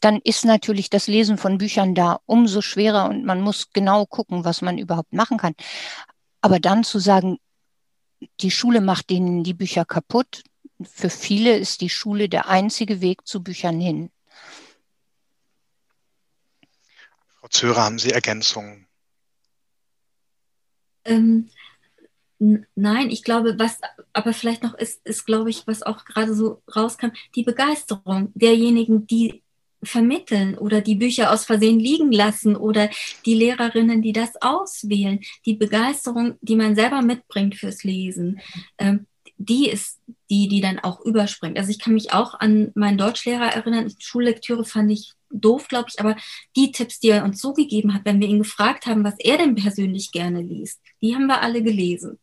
C: dann ist natürlich das Lesen von Büchern da umso schwerer und man muss genau gucken, was man überhaupt machen kann. Aber dann zu sagen, die Schule macht denen die Bücher kaputt, für viele ist die Schule der einzige Weg zu Büchern hin.
B: Frau Zörer, haben Sie Ergänzungen?
E: Ähm, Nein, ich glaube, was aber vielleicht noch ist, ist, glaube ich, was auch gerade so rauskam, die Begeisterung derjenigen, die vermitteln oder die Bücher aus Versehen liegen lassen oder die Lehrerinnen, die das auswählen. Die Begeisterung, die man selber mitbringt fürs Lesen, ähm, die ist die, die dann auch überspringt. Also ich kann mich auch an meinen Deutschlehrer erinnern. Schullektüre fand ich doof, glaube ich, aber die Tipps, die er uns so gegeben hat, wenn wir ihn gefragt haben, was er denn persönlich gerne liest, die haben wir alle gelesen.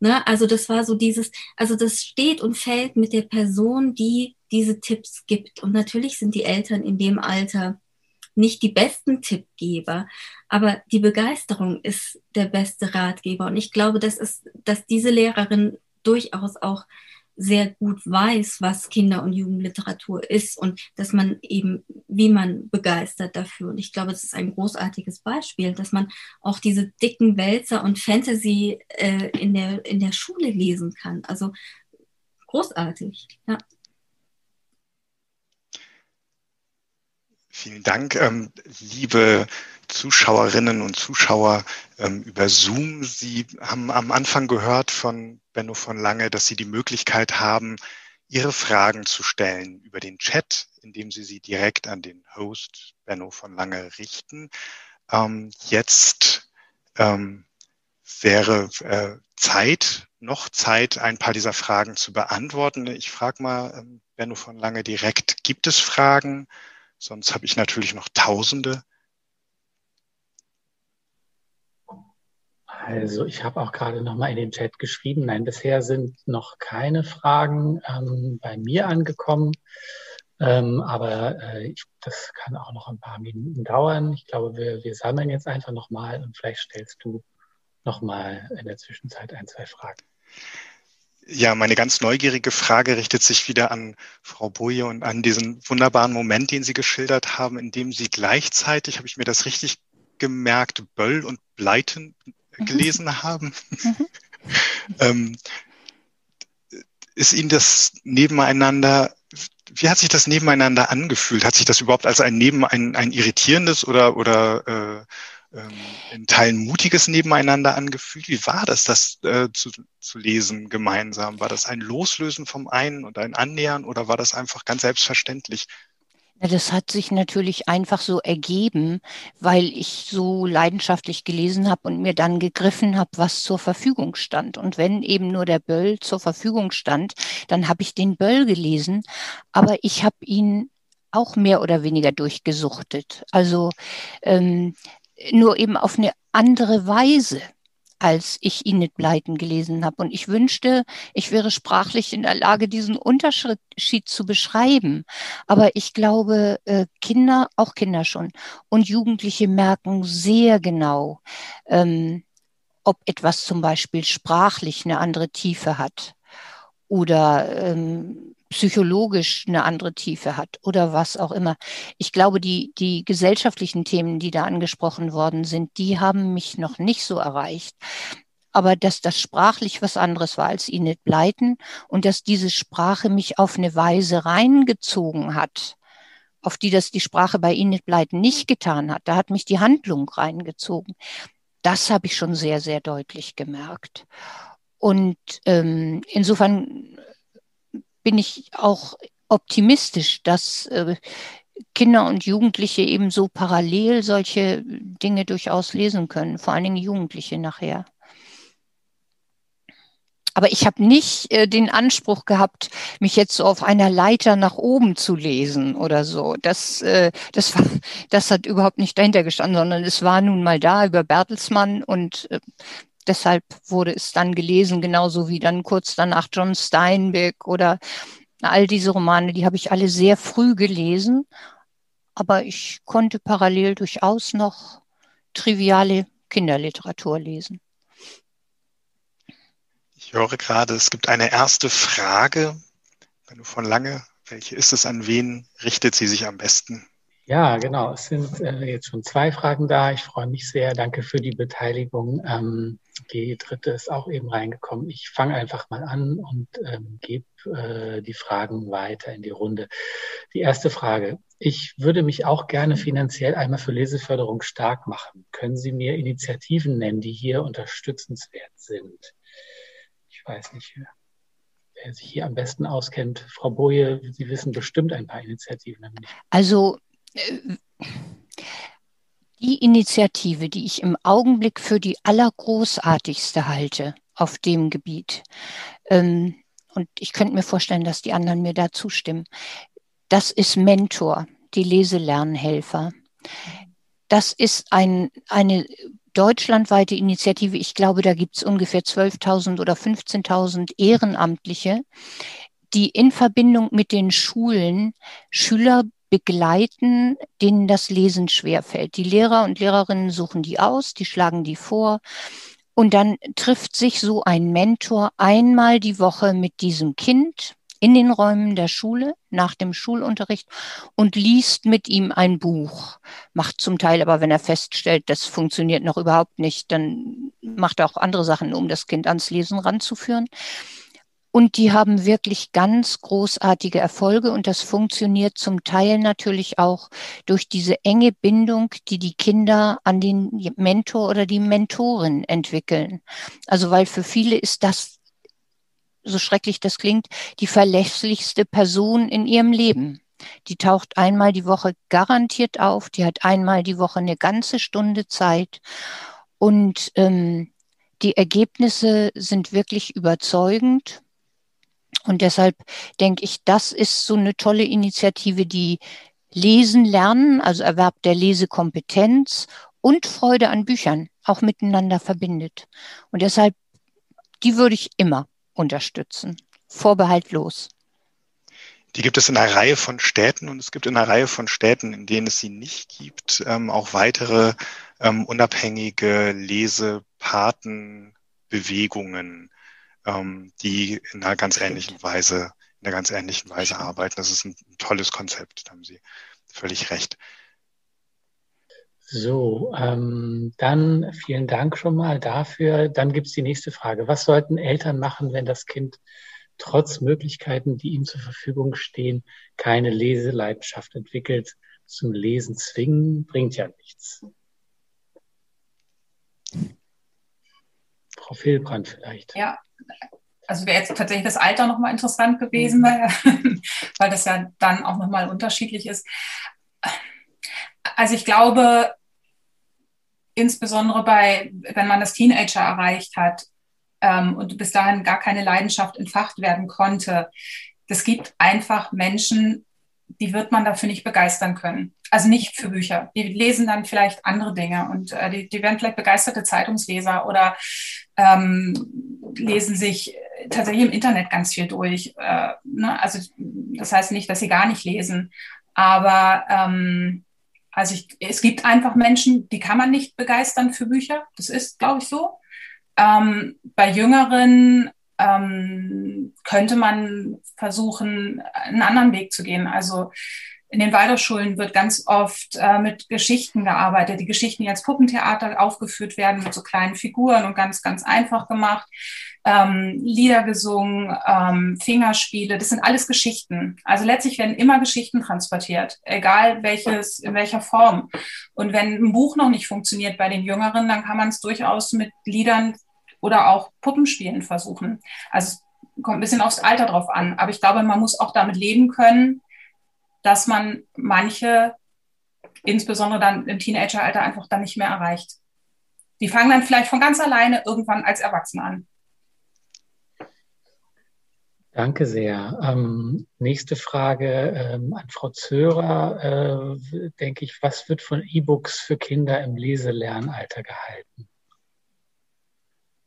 E: Ne? Also das war so dieses, also das steht und fällt mit der Person, die diese Tipps gibt. Und natürlich sind die Eltern in dem Alter nicht die besten Tippgeber, aber die Begeisterung ist der beste Ratgeber. Und ich glaube, das ist, dass diese Lehrerin durchaus auch sehr gut weiß, was Kinder- und Jugendliteratur ist und dass man eben, wie man begeistert dafür. Und ich glaube, das ist ein großartiges Beispiel, dass man auch diese dicken Wälzer und Fantasy äh, in, der, in der Schule lesen kann. Also großartig, ja.
B: Vielen Dank, ähm, liebe Zuschauerinnen und Zuschauer ähm, über Zoom. Sie haben am Anfang gehört von Benno von Lange, dass Sie die Möglichkeit haben, Ihre Fragen zu stellen über den Chat, indem Sie sie direkt an den Host Benno von Lange richten. Ähm, jetzt ähm, wäre äh, Zeit, noch Zeit, ein paar dieser Fragen zu beantworten. Ich frage mal ähm, Benno von Lange direkt, gibt es Fragen? Sonst habe ich natürlich noch Tausende.
F: Also ich habe auch gerade noch mal in den Chat geschrieben. Nein, bisher sind noch keine Fragen ähm, bei mir angekommen. Ähm, aber äh, ich, das kann auch noch ein paar Minuten dauern. Ich glaube, wir, wir sammeln jetzt einfach noch mal und vielleicht stellst du noch mal in der Zwischenzeit ein, zwei Fragen.
B: Ja, meine ganz neugierige Frage richtet sich wieder an Frau Boje und an diesen wunderbaren Moment, den Sie geschildert haben, in dem Sie gleichzeitig, habe ich mir das richtig gemerkt, Böll und Bleiten Mhm. gelesen haben. Mhm. ähm, ist Ihnen das nebeneinander, wie hat sich das nebeneinander angefühlt? Hat sich das überhaupt als ein Neben, ein, ein irritierendes oder, oder äh, in Teilen mutiges Nebeneinander angefühlt? Wie war das, das äh, zu, zu lesen gemeinsam? War das ein Loslösen vom einen und ein Annähern oder war das einfach ganz selbstverständlich?
C: Das hat sich natürlich einfach so ergeben, weil ich so leidenschaftlich gelesen habe und mir dann gegriffen habe, was zur Verfügung stand. Und wenn eben nur der Böll zur Verfügung stand, dann habe ich den Böll gelesen, aber ich habe ihn auch mehr oder weniger durchgesuchtet. Also ähm, nur eben auf eine andere Weise als ich Enid Blyton gelesen habe. Und ich wünschte, ich wäre sprachlich in der Lage, diesen Unterschied zu beschreiben. Aber ich glaube, äh, Kinder, auch Kinder schon, und Jugendliche merken sehr genau, ähm, ob etwas zum Beispiel sprachlich eine andere Tiefe hat oder ähm, psychologisch eine andere Tiefe hat oder was auch immer. Ich glaube, die, die gesellschaftlichen Themen, die da angesprochen worden sind, die haben mich noch nicht so erreicht. Aber dass das sprachlich was anderes war als Enid Blyton und dass diese Sprache mich auf eine Weise reingezogen hat, auf die das die Sprache bei Enid Blyton nicht getan hat. Da hat mich die Handlung reingezogen. Das habe ich schon sehr, sehr deutlich gemerkt. Und ähm, insofern bin ich auch optimistisch, dass äh, Kinder und Jugendliche eben so parallel solche Dinge durchaus lesen können, vor allen Dingen Jugendliche nachher. Aber ich habe nicht äh, den Anspruch gehabt, mich jetzt so auf einer Leiter nach oben zu lesen oder so. Das, äh, das, war, das hat überhaupt nicht dahinter gestanden, sondern es war nun mal da über Bertelsmann und äh, deshalb wurde es dann gelesen, genauso wie dann kurz danach John Steinbeck oder all diese Romane, die habe ich alle sehr früh gelesen, aber ich konnte parallel durchaus noch triviale Kinderliteratur lesen.
B: Ich höre gerade, es gibt eine erste Frage, wenn du von lange, welche ist es, an wen richtet sie sich am besten?
F: Ja, genau. Es sind äh, jetzt schon zwei Fragen da. Ich freue mich sehr. Danke für die Beteiligung. Ähm, die dritte ist auch eben reingekommen. Ich fange einfach mal an und ähm, gebe äh, die Fragen weiter in die Runde. Die erste Frage. Ich würde mich auch gerne finanziell einmal für Leseförderung stark machen. Können Sie mir Initiativen nennen, die hier unterstützenswert sind? Ich weiß nicht, wer sich hier am besten auskennt. Frau Boje, Sie wissen bestimmt ein paar Initiativen.
C: Also die Initiative, die ich im Augenblick für die allergroßartigste halte auf dem Gebiet, ähm, und ich könnte mir vorstellen, dass die anderen mir da zustimmen, das ist Mentor, die Leselernhelfer. Das ist ein, eine deutschlandweite Initiative. Ich glaube, da gibt es ungefähr 12.000 oder 15.000 Ehrenamtliche, die in Verbindung mit den Schulen Schüler begleiten, denen das Lesen schwerfällt. Die Lehrer und Lehrerinnen suchen die aus, die schlagen die vor Und dann trifft sich so ein Mentor einmal die Woche mit diesem Kind in den Räumen der Schule nach dem Schulunterricht und liest mit ihm ein Buch. Macht zum Teil aber, wenn er feststellt, das funktioniert noch überhaupt nicht, dann macht er auch andere Sachen, um das Kind ans Lesen ranzuführen. Und die haben wirklich ganz großartige Erfolge und das funktioniert zum Teil natürlich auch durch diese enge Bindung, die die Kinder an den Mentor oder die Mentorin entwickeln. Also weil für viele ist das so schrecklich das klingt, die verlässlichste Person in ihrem Leben. Die taucht einmal die Woche garantiert auf, die hat einmal die Woche eine ganze Stunde Zeit und ähm, die Ergebnisse sind wirklich überzeugend. Und deshalb denke ich, das ist so eine tolle Initiative, die Lesen lernen, also Erwerb der Lesekompetenz und Freude an Büchern auch miteinander verbindet. Und deshalb, die würde ich immer unterstützen. Vorbehaltlos.
B: Die gibt es in einer Reihe von Städten und es gibt in einer Reihe von Städten, in denen es sie nicht gibt, ähm, auch weitere ähm, unabhängige Lesepatenbewegungen, ähm, die in einer ganz ähnlichen Weise, in einer ganz ähnlichen Weise arbeiten. Das ist ein, ein tolles Konzept, da haben Sie völlig recht.
F: So, ähm, dann vielen Dank schon mal dafür. Dann gibt es die nächste Frage. Was sollten Eltern machen, wenn das Kind trotz Möglichkeiten, die ihm zur Verfügung stehen, keine Leseleidenschaft entwickelt? Zum Lesen zwingen bringt ja nichts. Frau Fehlbrand vielleicht.
D: Ja, also wäre jetzt tatsächlich das Alter nochmal interessant gewesen, mhm. weil, das ja dann auch nochmal unterschiedlich ist. Also ich glaube, insbesondere bei, wenn man das Teenager erreicht hat ähm, und bis dahin gar keine Leidenschaft entfacht werden konnte. Es gibt einfach Menschen, die wird man dafür nicht begeistern können. Also nicht für Bücher. Die lesen dann vielleicht andere Dinge und äh, die, die werden vielleicht begeisterte Zeitungsleser oder ähm, lesen sich tatsächlich im Internet ganz viel durch. Äh, ne? Also das heißt nicht, dass sie gar nicht lesen, aber ähm, also ich, es gibt einfach Menschen, die kann man nicht begeistern für Bücher. Das ist, glaube ich, so. Ähm, bei Jüngeren ähm, könnte man versuchen, einen anderen Weg zu gehen. Also in den Waldorfschulen wird ganz oft äh, mit Geschichten gearbeitet. Die Geschichten, die als Puppentheater aufgeführt werden, mit so kleinen Figuren und ganz, ganz einfach gemacht ähm, Lieder gesungen, ähm, Fingerspiele, das sind alles Geschichten. Also letztlich werden immer Geschichten transportiert, egal welches, in welcher Form. Und wenn ein Buch noch nicht funktioniert bei den Jüngeren, dann kann man es durchaus mit Liedern oder auch Puppenspielen versuchen. Also es kommt ein bisschen aufs Alter drauf an. Aber ich glaube, man muss auch damit leben können, dass man manche, insbesondere dann im Teenageralter, einfach dann nicht mehr erreicht. Die fangen dann vielleicht von ganz alleine irgendwann als Erwachsene an.
F: Danke sehr. Ähm, nächste Frage ähm, an Frau Zörer, äh, denke ich, was wird von E-Books für Kinder im Leselernalter gehalten?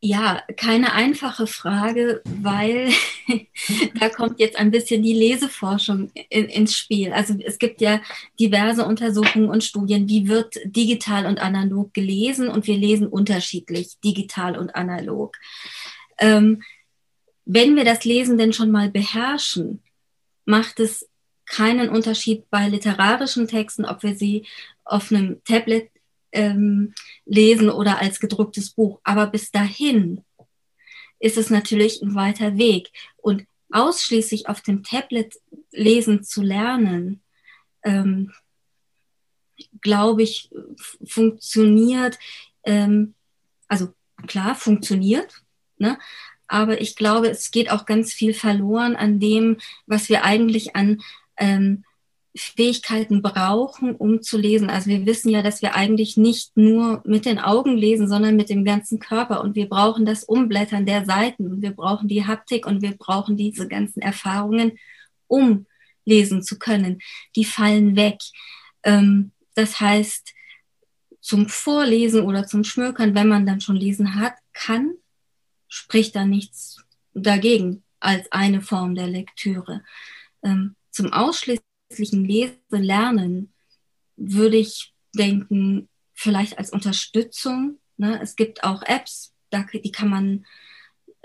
E: Ja, keine einfache Frage, weil da kommt jetzt ein bisschen die Leseforschung in, ins Spiel. Also es gibt ja diverse Untersuchungen und Studien, wie wird digital und analog gelesen und wir lesen unterschiedlich, digital und analog. Ähm, wenn wir das Lesen denn schon mal beherrschen, macht es keinen Unterschied bei literarischen Texten, ob wir sie auf einem Tablet ähm, lesen oder als gedrucktes Buch. Aber bis dahin ist es natürlich ein weiter Weg. Und ausschließlich auf dem Tablet lesen zu lernen, ähm, glaube ich, funktioniert, ähm, also klar, funktioniert, ne? aber ich glaube, es geht auch ganz viel verloren an dem, was wir eigentlich an ähm, Fähigkeiten brauchen, um zu lesen. Also wir wissen ja, dass wir eigentlich nicht nur mit den Augen lesen, sondern mit dem ganzen Körper. Und wir brauchen das Umblättern der Seiten und wir brauchen die Haptik und wir brauchen diese ganzen Erfahrungen, um lesen zu können. Die fallen weg. Ähm, das heißt, zum Vorlesen oder zum Schmökern, wenn man dann schon lesen hat, kann spricht da nichts dagegen als eine Form der Lektüre. Ähm, zum ausschließlichen Lesen, Lernen würde ich denken, vielleicht als Unterstützung. Ne? Es gibt auch Apps, da, die kann man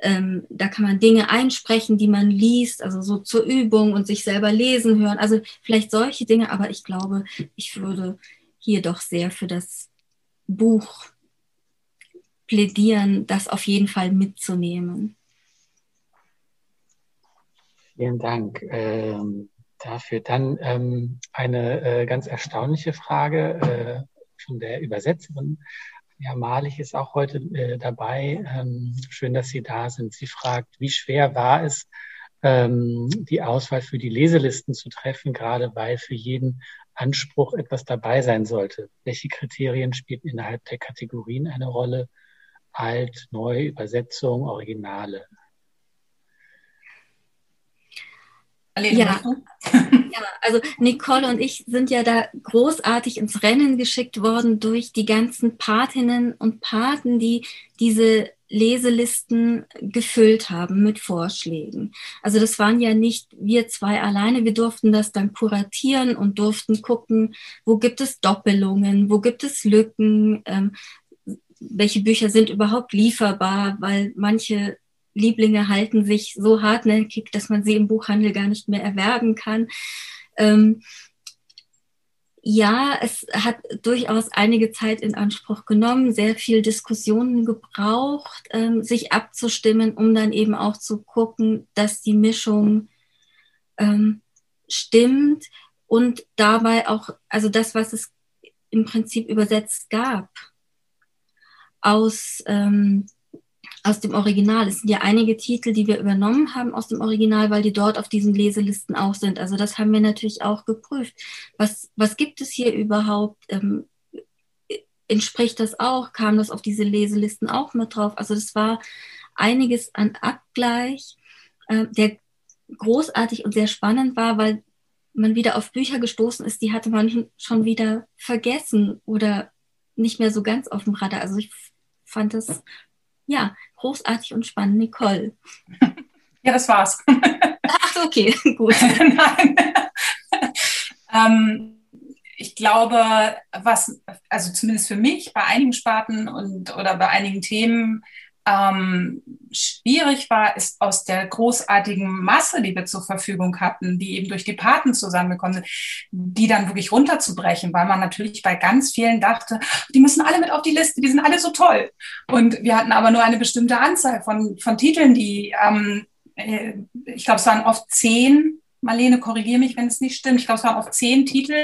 E: ähm, da kann man Dinge einsprechen, die man liest, also so zur Übung und sich selber lesen hören. Also vielleicht solche Dinge, aber ich glaube, ich würde hier doch sehr für das Buch plädieren, das auf jeden Fall mitzunehmen.
F: Vielen Dank ähm, dafür. Dann ähm, eine äh, ganz erstaunliche Frage äh, von der Übersetzerin. Ja, Malig ist auch heute äh, dabei. Ähm, schön, dass Sie da sind. Sie fragt, wie schwer war es, ähm, die Auswahl für die Leselisten zu treffen, gerade weil für jeden Anspruch etwas dabei sein sollte. Welche Kriterien spielen innerhalb der Kategorien eine Rolle? Alt, Neu, Übersetzung, Originale.
E: Ja. ja, also Nicole und ich sind ja da großartig ins Rennen geschickt worden durch die ganzen Patinnen und Paten, die diese Leselisten gefüllt haben mit Vorschlägen. Also das waren ja nicht wir zwei alleine. Wir durften das dann kuratieren und durften gucken, wo gibt es Doppelungen, wo gibt es Lücken, ähm, welche Bücher sind überhaupt lieferbar, weil manche Lieblinge halten sich so hartnäckig, dass man sie im Buchhandel gar nicht mehr erwerben kann. Ähm, ja, es hat durchaus einige Zeit in Anspruch genommen, sehr viel Diskussionen gebraucht, ähm, sich abzustimmen, um dann eben auch zu gucken, dass die Mischung ähm, stimmt und dabei auch, also das, was es im Prinzip übersetzt gab, aus ähm, aus dem Original. Es sind ja einige Titel, die wir übernommen haben aus dem Original, weil die dort auf diesen Leselisten auch sind. Also das haben wir natürlich auch geprüft. Was, was gibt es hier überhaupt? Ähm, entspricht das auch? Kam das auf diese Leselisten auch mit drauf? Also das war einiges an Abgleich, äh, der großartig und sehr spannend war, weil man wieder auf Bücher gestoßen ist, die hatte man schon wieder vergessen oder nicht mehr so ganz auf dem Radar. Also ich fand es ja, großartig und spannend, Nicole.
D: Ja, das war's.
E: Ach, okay, gut.
D: Nein. ähm, ich glaube, was, also zumindest für mich bei einigen Sparten und oder bei einigen Themen ähm, schwierig war, ist aus der großartigen Masse, die wir zur Verfügung hatten, die eben durch die Paten zusammengekommen sind, die dann wirklich runterzubrechen, weil man natürlich bei ganz vielen dachte, die müssen alle mit auf die Liste, die sind alle so toll. Und wir hatten aber nur eine bestimmte Anzahl von, von Titeln, die, ähm, äh, ich glaube, es waren oft zehn Marlene, korrigiere mich, wenn es nicht stimmt. Ich glaube, es waren auf zehn Titel.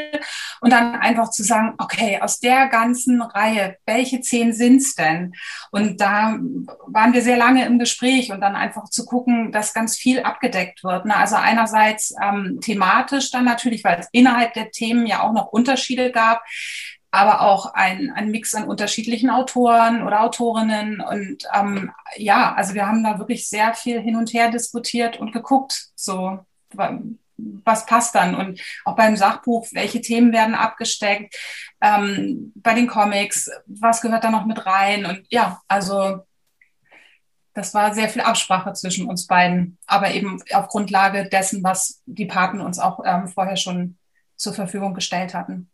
D: Und dann einfach zu sagen, okay, aus der ganzen Reihe, welche zehn sind's denn? Und da waren wir sehr lange im Gespräch und dann einfach zu gucken, dass ganz viel abgedeckt wird. Ne? Also einerseits ähm, thematisch dann natürlich, weil es innerhalb der Themen ja auch noch Unterschiede gab aber auch ein, ein Mix an unterschiedlichen Autoren oder Autorinnen. Und ähm, ja, also wir haben da wirklich sehr viel hin und her diskutiert und geguckt, so was passt dann? Und auch beim Sachbuch, welche Themen werden abgesteckt? Ähm, bei den Comics, was gehört da noch mit rein? Und ja, also das war sehr viel Absprache zwischen uns beiden, aber eben auf Grundlage dessen, was die Paten uns auch ähm, vorher schon zur Verfügung gestellt hatten.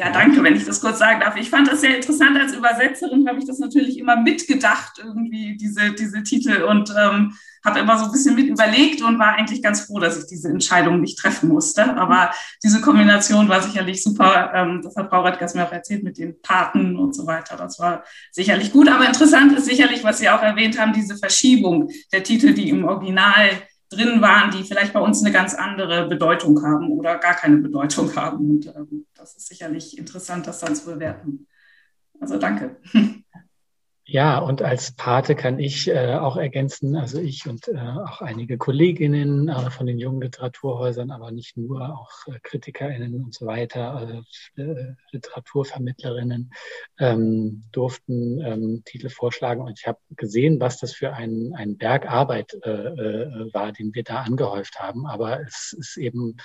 G: Ja, danke, wenn ich das kurz sagen darf. Ich fand das sehr interessant. Als Übersetzerin habe ich das natürlich immer mitgedacht, irgendwie diese, diese Titel und ähm, habe immer so ein bisschen mit überlegt und war eigentlich ganz froh, dass ich diese Entscheidung nicht treffen musste. Aber diese Kombination war sicherlich super. Ähm, das hat Frau Radgas mir auch erzählt mit den Paten und so weiter. Das war sicherlich gut. Aber interessant ist sicherlich, was Sie auch erwähnt haben, diese Verschiebung der Titel, die im Original drin waren, die vielleicht bei uns eine ganz andere Bedeutung haben oder gar keine Bedeutung haben. Und ähm, das ist sicherlich interessant, das dann zu bewerten. Also danke.
F: Ja, und als Pate kann ich äh, auch ergänzen, also ich und äh, auch einige Kolleginnen äh, von den jungen Literaturhäusern, aber nicht nur, auch äh, KritikerInnen und so weiter, äh, äh, Literaturvermittlerinnen, ähm, durften ähm, Titel vorschlagen. Und ich habe gesehen, was das für ein, ein Berg Arbeit äh, äh, war, den wir da angehäuft haben. Aber es ist eben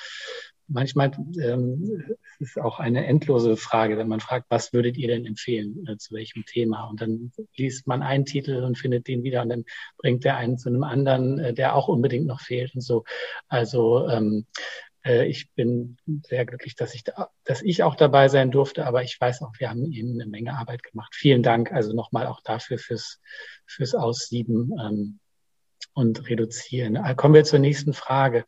F: manchmal ähm, ist auch eine endlose Frage, wenn man fragt, was würdet ihr denn empfehlen, äh, zu welchem Thema? Und dann liest man einen Titel und findet den wieder und dann bringt der einen zu einem anderen, äh, der auch unbedingt noch fehlt und so. Also ähm, äh, ich bin sehr glücklich, dass ich, da, dass ich auch dabei sein durfte, aber ich weiß auch, wir haben Ihnen eine Menge Arbeit gemacht. Vielen Dank also nochmal auch dafür fürs, fürs Aussieben ähm, und Reduzieren. Äh, kommen wir zur nächsten Frage.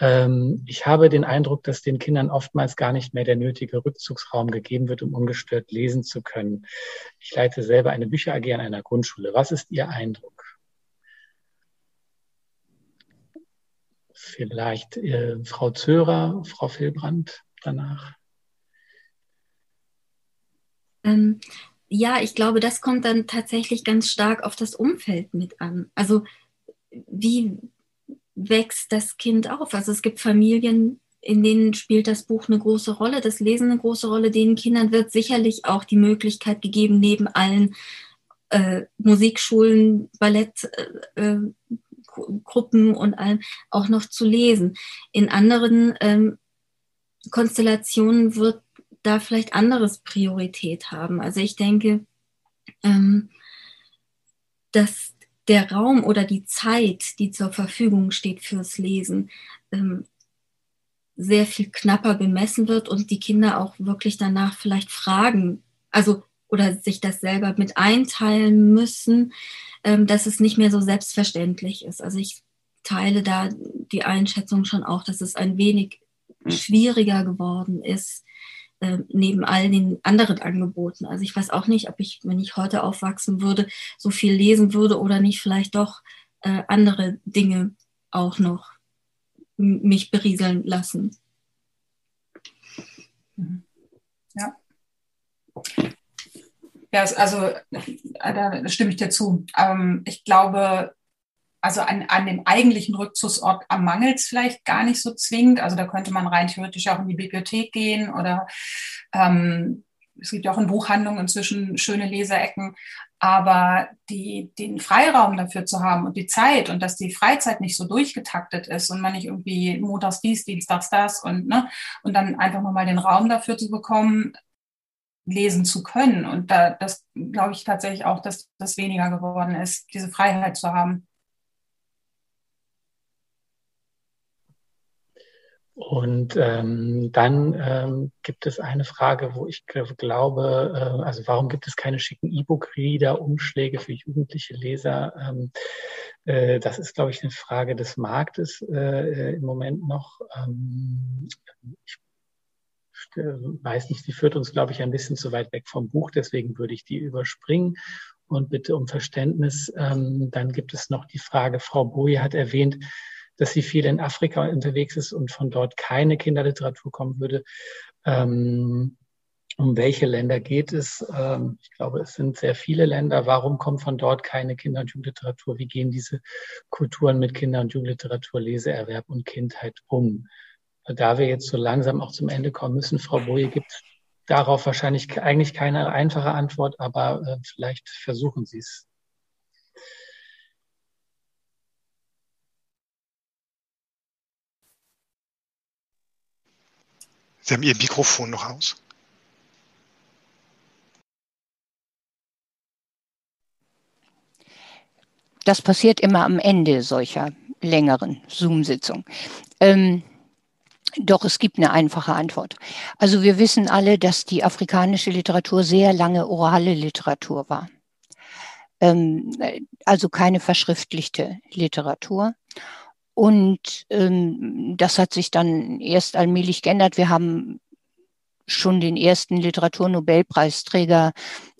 F: Ähm, ich habe den Eindruck, dass den Kindern oftmals gar nicht mehr der nötige Rückzugsraum gegeben wird, um ungestört lesen zu können. Ich leite selber eine Bücher AG an einer Grundschule. Was ist Ihr Eindruck? Vielleicht äh, Frau Zörer, Frau Filbrand danach.
E: Ähm, ja, ich glaube, das kommt dann tatsächlich ganz stark auf das Umfeld mit an. Also wie wächst das Kind auf? Also es gibt Familien, in denen spielt das Buch eine große Rolle, das Lesen eine große Rolle. Den Kindern wird sicherlich auch die Möglichkeit gegeben, neben allen äh, Musikschulen, Ballettgruppen äh, äh und allem auch noch zu lesen. In anderen ähm, Konstellationen wird da vielleicht anderes Priorität haben. Also ich denke, ähm, dass der Raum oder die Zeit, die zur Verfügung steht fürs Lesen, ähm, sehr viel knapper bemessen wird und die Kinder auch wirklich danach vielleicht fragen, also oder sich das selber mit einteilen müssen, ähm, dass es nicht mehr so selbstverständlich ist. Also ich teile da die Einschätzung schon auch, dass es ein wenig hm. schwieriger geworden ist, äh, neben all den anderen Angeboten. Also ich weiß auch nicht, ob ich, wenn ich heute aufwachsen würde, so viel lesen würde oder nicht vielleicht doch äh, andere Dinge auch noch mich berieseln lassen.
D: Mhm. Ja. Ja, also äh, da stimme ich dir zu. Ähm, ich glaube, also an, an dem eigentlichen Rückzugsort am Mangels vielleicht gar nicht so zwingend. Also da könnte man rein theoretisch auch in die Bibliothek gehen oder ähm, es gibt ja auch in Buchhandlungen inzwischen schöne Leserecken. Aber die, den Freiraum dafür zu haben und die Zeit und dass die Freizeit nicht so durchgetaktet ist und man nicht irgendwie montags dies, dienstags das und, ne, und dann einfach nochmal den Raum dafür zu bekommen, lesen zu können. Und da, das glaube ich tatsächlich auch, dass das weniger geworden ist, diese Freiheit zu haben.
F: Und ähm, dann ähm, gibt es eine Frage, wo ich glaube, äh, also warum gibt es keine schicken E-Book-Reader-Umschläge für jugendliche Leser? Ähm, äh, das ist, glaube ich, eine Frage des Marktes äh, im Moment noch. Ähm, ich weiß nicht, die führt uns, glaube ich, ein bisschen zu weit weg vom Buch, deswegen würde ich die überspringen und bitte um Verständnis. Ähm, dann gibt es noch die Frage, Frau Boje hat erwähnt, dass sie viel in Afrika unterwegs ist und von dort keine Kinderliteratur kommen würde. Ähm, um welche Länder geht es? Ähm, ich glaube, es sind sehr viele Länder. Warum kommt von dort keine Kinder- und Jugendliteratur? Wie gehen diese Kulturen mit Kinder- und Jugendliteratur, Leseerwerb und Kindheit um? Da wir jetzt so langsam auch zum Ende kommen müssen, Frau Boje, gibt darauf wahrscheinlich eigentlich keine einfache Antwort, aber äh, vielleicht versuchen Sie es.
B: Sie haben Ihr Mikrofon noch aus.
C: Das passiert immer am Ende solcher längeren Zoom-Sitzungen. Ähm, doch es gibt eine einfache Antwort. Also wir wissen alle, dass die afrikanische Literatur sehr lange orale Literatur war. Ähm, also keine verschriftlichte Literatur. Und ähm, das hat sich dann erst allmählich geändert. Wir haben schon den ersten Literaturnobelpreisträger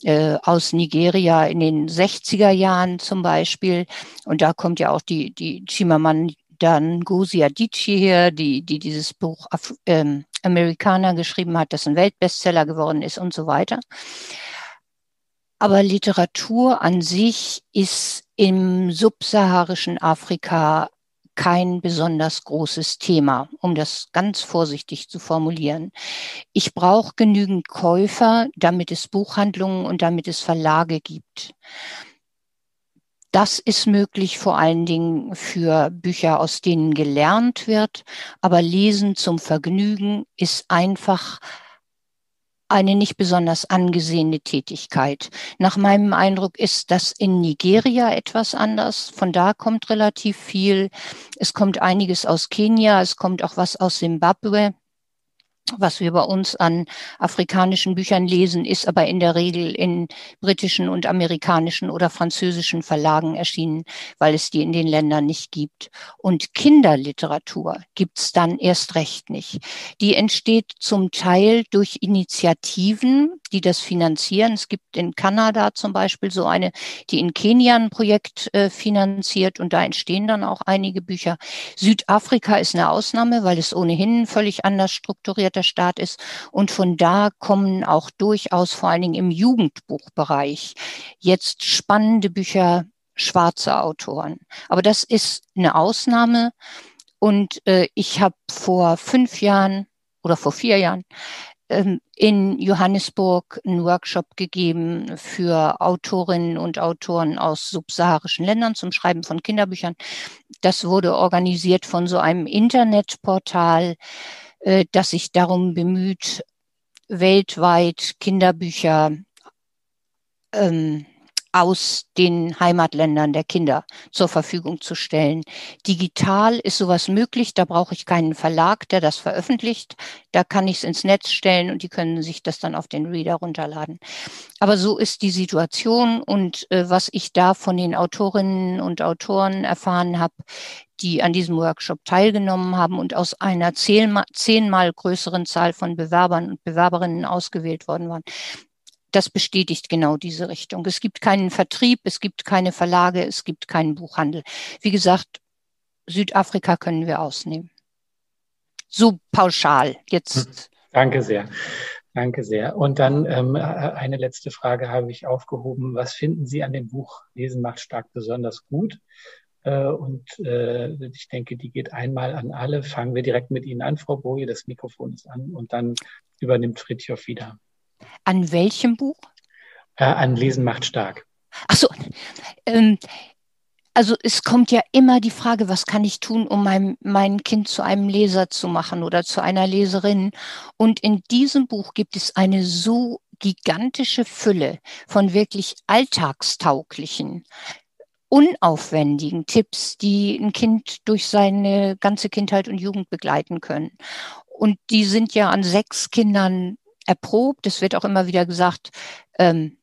C: äh, aus Nigeria in den 60er Jahren zum Beispiel. Und da kommt ja auch die, die Chimamanda Ngozi Adichie her, die, die dieses Buch Af ähm, Amerikaner geschrieben hat, das ein Weltbestseller geworden ist und so weiter. Aber Literatur an sich ist im subsaharischen Afrika kein besonders großes Thema, um das ganz vorsichtig zu formulieren. Ich brauche genügend Käufer, damit es Buchhandlungen und damit es Verlage gibt. Das ist möglich vor allen Dingen für Bücher, aus denen gelernt wird, aber Lesen zum Vergnügen ist einfach eine nicht besonders angesehene Tätigkeit. Nach meinem Eindruck ist das in Nigeria etwas anders. Von da kommt relativ viel. Es kommt einiges aus Kenia, es kommt auch was aus Simbabwe was wir bei uns an afrikanischen Büchern lesen, ist aber in der Regel in britischen und amerikanischen oder französischen Verlagen erschienen, weil es die in den Ländern nicht gibt. Und Kinderliteratur gibt's dann erst recht nicht. Die entsteht zum Teil durch Initiativen, die das finanzieren. Es gibt in Kanada zum Beispiel so eine, die in Kenia ein Projekt äh, finanziert und da entstehen dann auch einige Bücher. Südafrika ist eine Ausnahme, weil es ohnehin völlig anders strukturiert der Staat ist. Und von da kommen auch durchaus vor allen Dingen im Jugendbuchbereich jetzt spannende Bücher schwarzer Autoren. Aber das ist eine Ausnahme. Und äh, ich habe vor fünf Jahren oder vor vier Jahren ähm, in Johannesburg einen Workshop gegeben für Autorinnen und Autoren aus subsaharischen Ländern zum Schreiben von Kinderbüchern. Das wurde organisiert von so einem Internetportal, äh, das sich darum bemüht, weltweit Kinderbücher ähm, aus den Heimatländern der Kinder zur Verfügung zu stellen. Digital ist sowas möglich, da brauche ich keinen Verlag, der das veröffentlicht. Da kann ich es ins Netz stellen und die können sich das dann auf den Reader runterladen. Aber so ist die Situation und äh, was ich da von den Autorinnen und Autoren erfahren habe, die an diesem Workshop teilgenommen haben und aus einer zehnmal größeren Zahl von Bewerbern und Bewerberinnen ausgewählt worden waren das bestätigt genau diese Richtung. Es gibt keinen Vertrieb, es gibt keine Verlage, es gibt keinen Buchhandel. Wie gesagt, Südafrika können wir ausnehmen. So pauschal jetzt. Hm.
F: Danke sehr. Danke sehr. Und dann ähm, eine letzte Frage habe ich aufgehoben. Was finden Sie an dem Buch Lesen macht stark besonders gut? Äh, und äh, ich denke, die geht einmal an alle. Fangen wir direkt mit Ihnen an, Frau Boje. Das Mikrofon ist an und dann übernimmt Fritjof wieder.
C: An welchem Buch?
F: Äh, an Lesen macht stark.
C: Ach so. Ähm, also es kommt ja immer die Frage, was kann ich tun, um mein, mein Kind zu einem Leser zu machen oder zu einer Leserin. Und in diesem Buch gibt es eine so gigantische Fülle von wirklich alltagstauglichen, unaufwendigen Tipps, die ein Kind durch seine ganze Kindheit und Jugend begleiten können. Und die sind ja an sechs Kindern erprobt. Es wird auch immer wieder gesagt, ähm,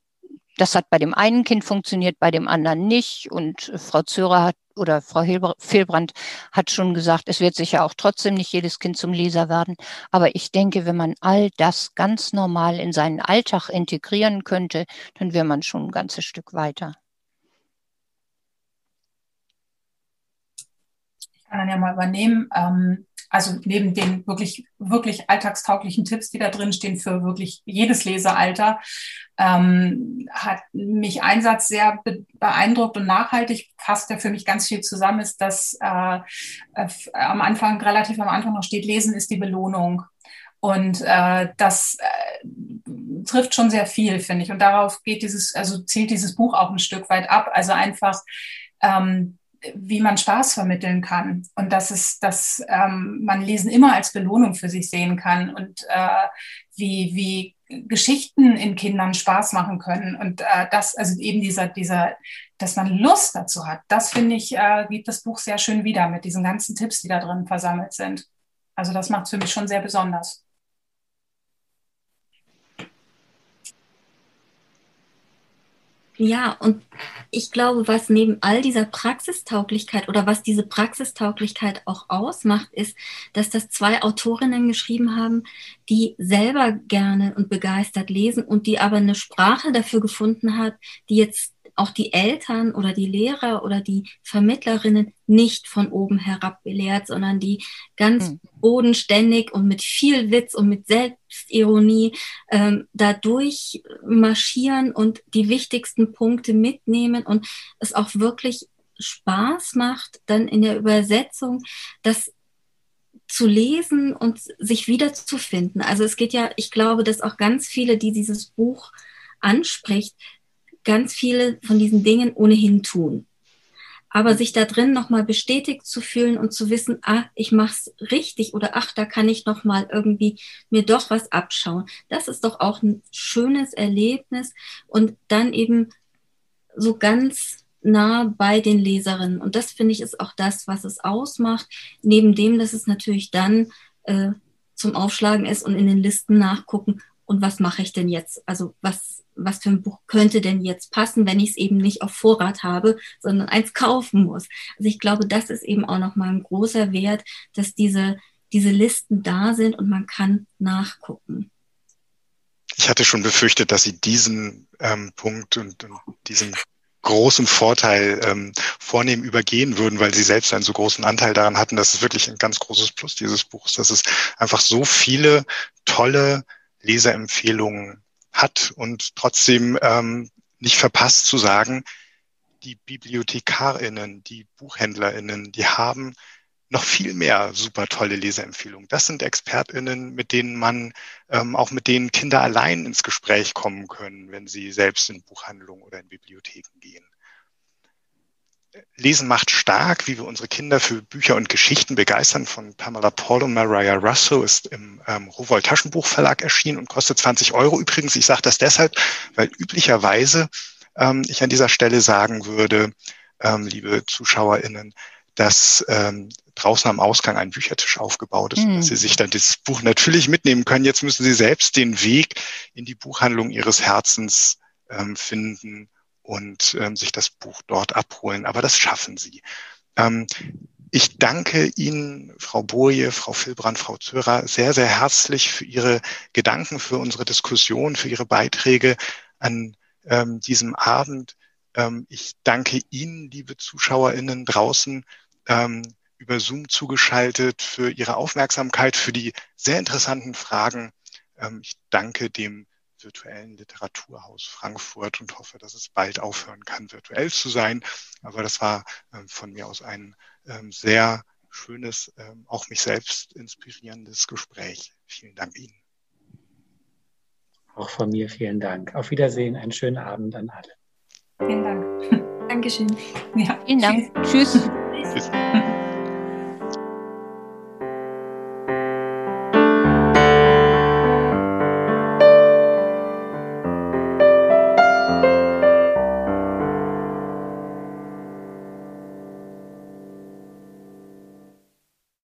C: das hat bei dem einen Kind funktioniert, bei dem anderen nicht. Und Frau Zörer hat oder Frau Fehlbrand hat schon gesagt, es wird sicher auch trotzdem nicht jedes Kind zum Leser werden. Aber ich denke, wenn man all das ganz normal in seinen Alltag integrieren könnte, dann wäre man schon ein ganzes Stück weiter.
D: Kann dann ja mal übernehmen. Ähm, also neben den wirklich, wirklich alltagstauglichen Tipps, die da drin stehen für wirklich jedes Lesealter, ähm, hat mich ein Satz sehr beeindruckt und nachhaltig fasst der für mich ganz viel zusammen, ist, dass äh, am Anfang, relativ am Anfang noch steht, Lesen ist die Belohnung. Und äh, das äh, trifft schon sehr viel, finde ich. Und darauf geht dieses, also zielt dieses Buch auch ein Stück weit ab. Also einfach ähm, wie man Spaß vermitteln kann und dass es, dass ähm, man Lesen immer als Belohnung für sich sehen kann und äh, wie, wie Geschichten in Kindern Spaß machen können und äh, das, also eben dieser, dieser, dass man Lust dazu hat, das finde ich, äh, gibt das Buch sehr schön wieder mit diesen ganzen Tipps, die da drin versammelt sind. Also das macht es für mich schon sehr besonders.
E: Ja, und ich glaube, was neben all dieser Praxistauglichkeit oder was diese Praxistauglichkeit auch ausmacht, ist, dass das zwei Autorinnen geschrieben haben, die selber gerne und begeistert lesen und die aber eine Sprache dafür gefunden hat, die jetzt auch die Eltern oder die Lehrer oder die Vermittlerinnen nicht von oben herab belehrt, sondern die ganz mhm. bodenständig und mit viel Witz und mit Selbstironie ähm, dadurch marschieren und die wichtigsten Punkte mitnehmen und es auch wirklich Spaß macht, dann in der Übersetzung das zu lesen und sich wiederzufinden. Also es geht ja, ich glaube, dass auch ganz viele, die dieses Buch anspricht, ganz viele von diesen Dingen ohnehin tun. Aber sich da drin nochmal bestätigt zu fühlen und zu wissen, ah, ich mach's richtig oder ach, da kann ich nochmal irgendwie mir doch was abschauen. Das ist doch auch ein schönes Erlebnis und dann eben so ganz nah bei den Leserinnen. Und das finde ich ist auch das, was es ausmacht. Neben dem, dass es natürlich dann äh, zum Aufschlagen ist und in den Listen nachgucken, und was mache ich denn jetzt? Also was, was für ein Buch könnte denn jetzt passen, wenn ich es eben nicht auf Vorrat habe, sondern eins kaufen muss? Also ich glaube, das ist eben auch nochmal ein großer Wert, dass diese, diese Listen da sind und man kann nachgucken.
B: Ich hatte schon befürchtet, dass Sie diesen ähm, Punkt und, und diesen großen Vorteil ähm, vornehm übergehen würden, weil sie selbst einen so großen Anteil daran hatten. Das ist wirklich ein ganz großes Plus dieses Buchs, dass es einfach so viele tolle Leserempfehlungen hat und trotzdem ähm, nicht verpasst zu sagen, die BibliothekarInnen, die BuchhändlerInnen, die haben noch viel mehr super tolle Leserempfehlungen. Das sind ExpertInnen, mit denen man, ähm, auch mit denen Kinder allein ins Gespräch kommen können, wenn sie selbst in Buchhandlungen oder in Bibliotheken gehen. Lesen macht stark, wie wir unsere Kinder für Bücher und Geschichten begeistern von Pamela Paul und Mariah Russo ist im ähm, Rowold Taschenbuchverlag erschienen und kostet 20 Euro. Übrigens, ich sage das deshalb, weil üblicherweise ähm, ich an dieser Stelle sagen würde, ähm, liebe ZuschauerInnen, dass ähm, draußen am Ausgang ein Büchertisch aufgebaut ist, mhm. dass Sie sich dann dieses Buch natürlich mitnehmen können. Jetzt müssen Sie selbst den Weg in die Buchhandlung Ihres Herzens ähm, finden und ähm, sich das Buch dort abholen. Aber das schaffen Sie. Ähm, ich danke Ihnen, Frau Boje, Frau Filbrand, Frau Zörer, sehr, sehr herzlich für Ihre Gedanken, für unsere Diskussion, für Ihre Beiträge an ähm, diesem Abend. Ähm, ich danke Ihnen, liebe ZuschauerInnen draußen, ähm, über Zoom zugeschaltet, für Ihre Aufmerksamkeit, für die sehr interessanten Fragen. Ähm, ich danke dem virtuellen Literaturhaus Frankfurt und hoffe, dass es bald aufhören kann, virtuell zu sein. Aber das war ähm, von mir aus ein ähm, sehr schönes, ähm, auch mich selbst inspirierendes Gespräch. Vielen Dank Ihnen.
F: Auch von mir vielen Dank. Auf Wiedersehen, einen schönen Abend an alle.
D: Vielen Dank.
E: Dankeschön.
C: Ja. Vielen Dank. Tschüss. Tschüss.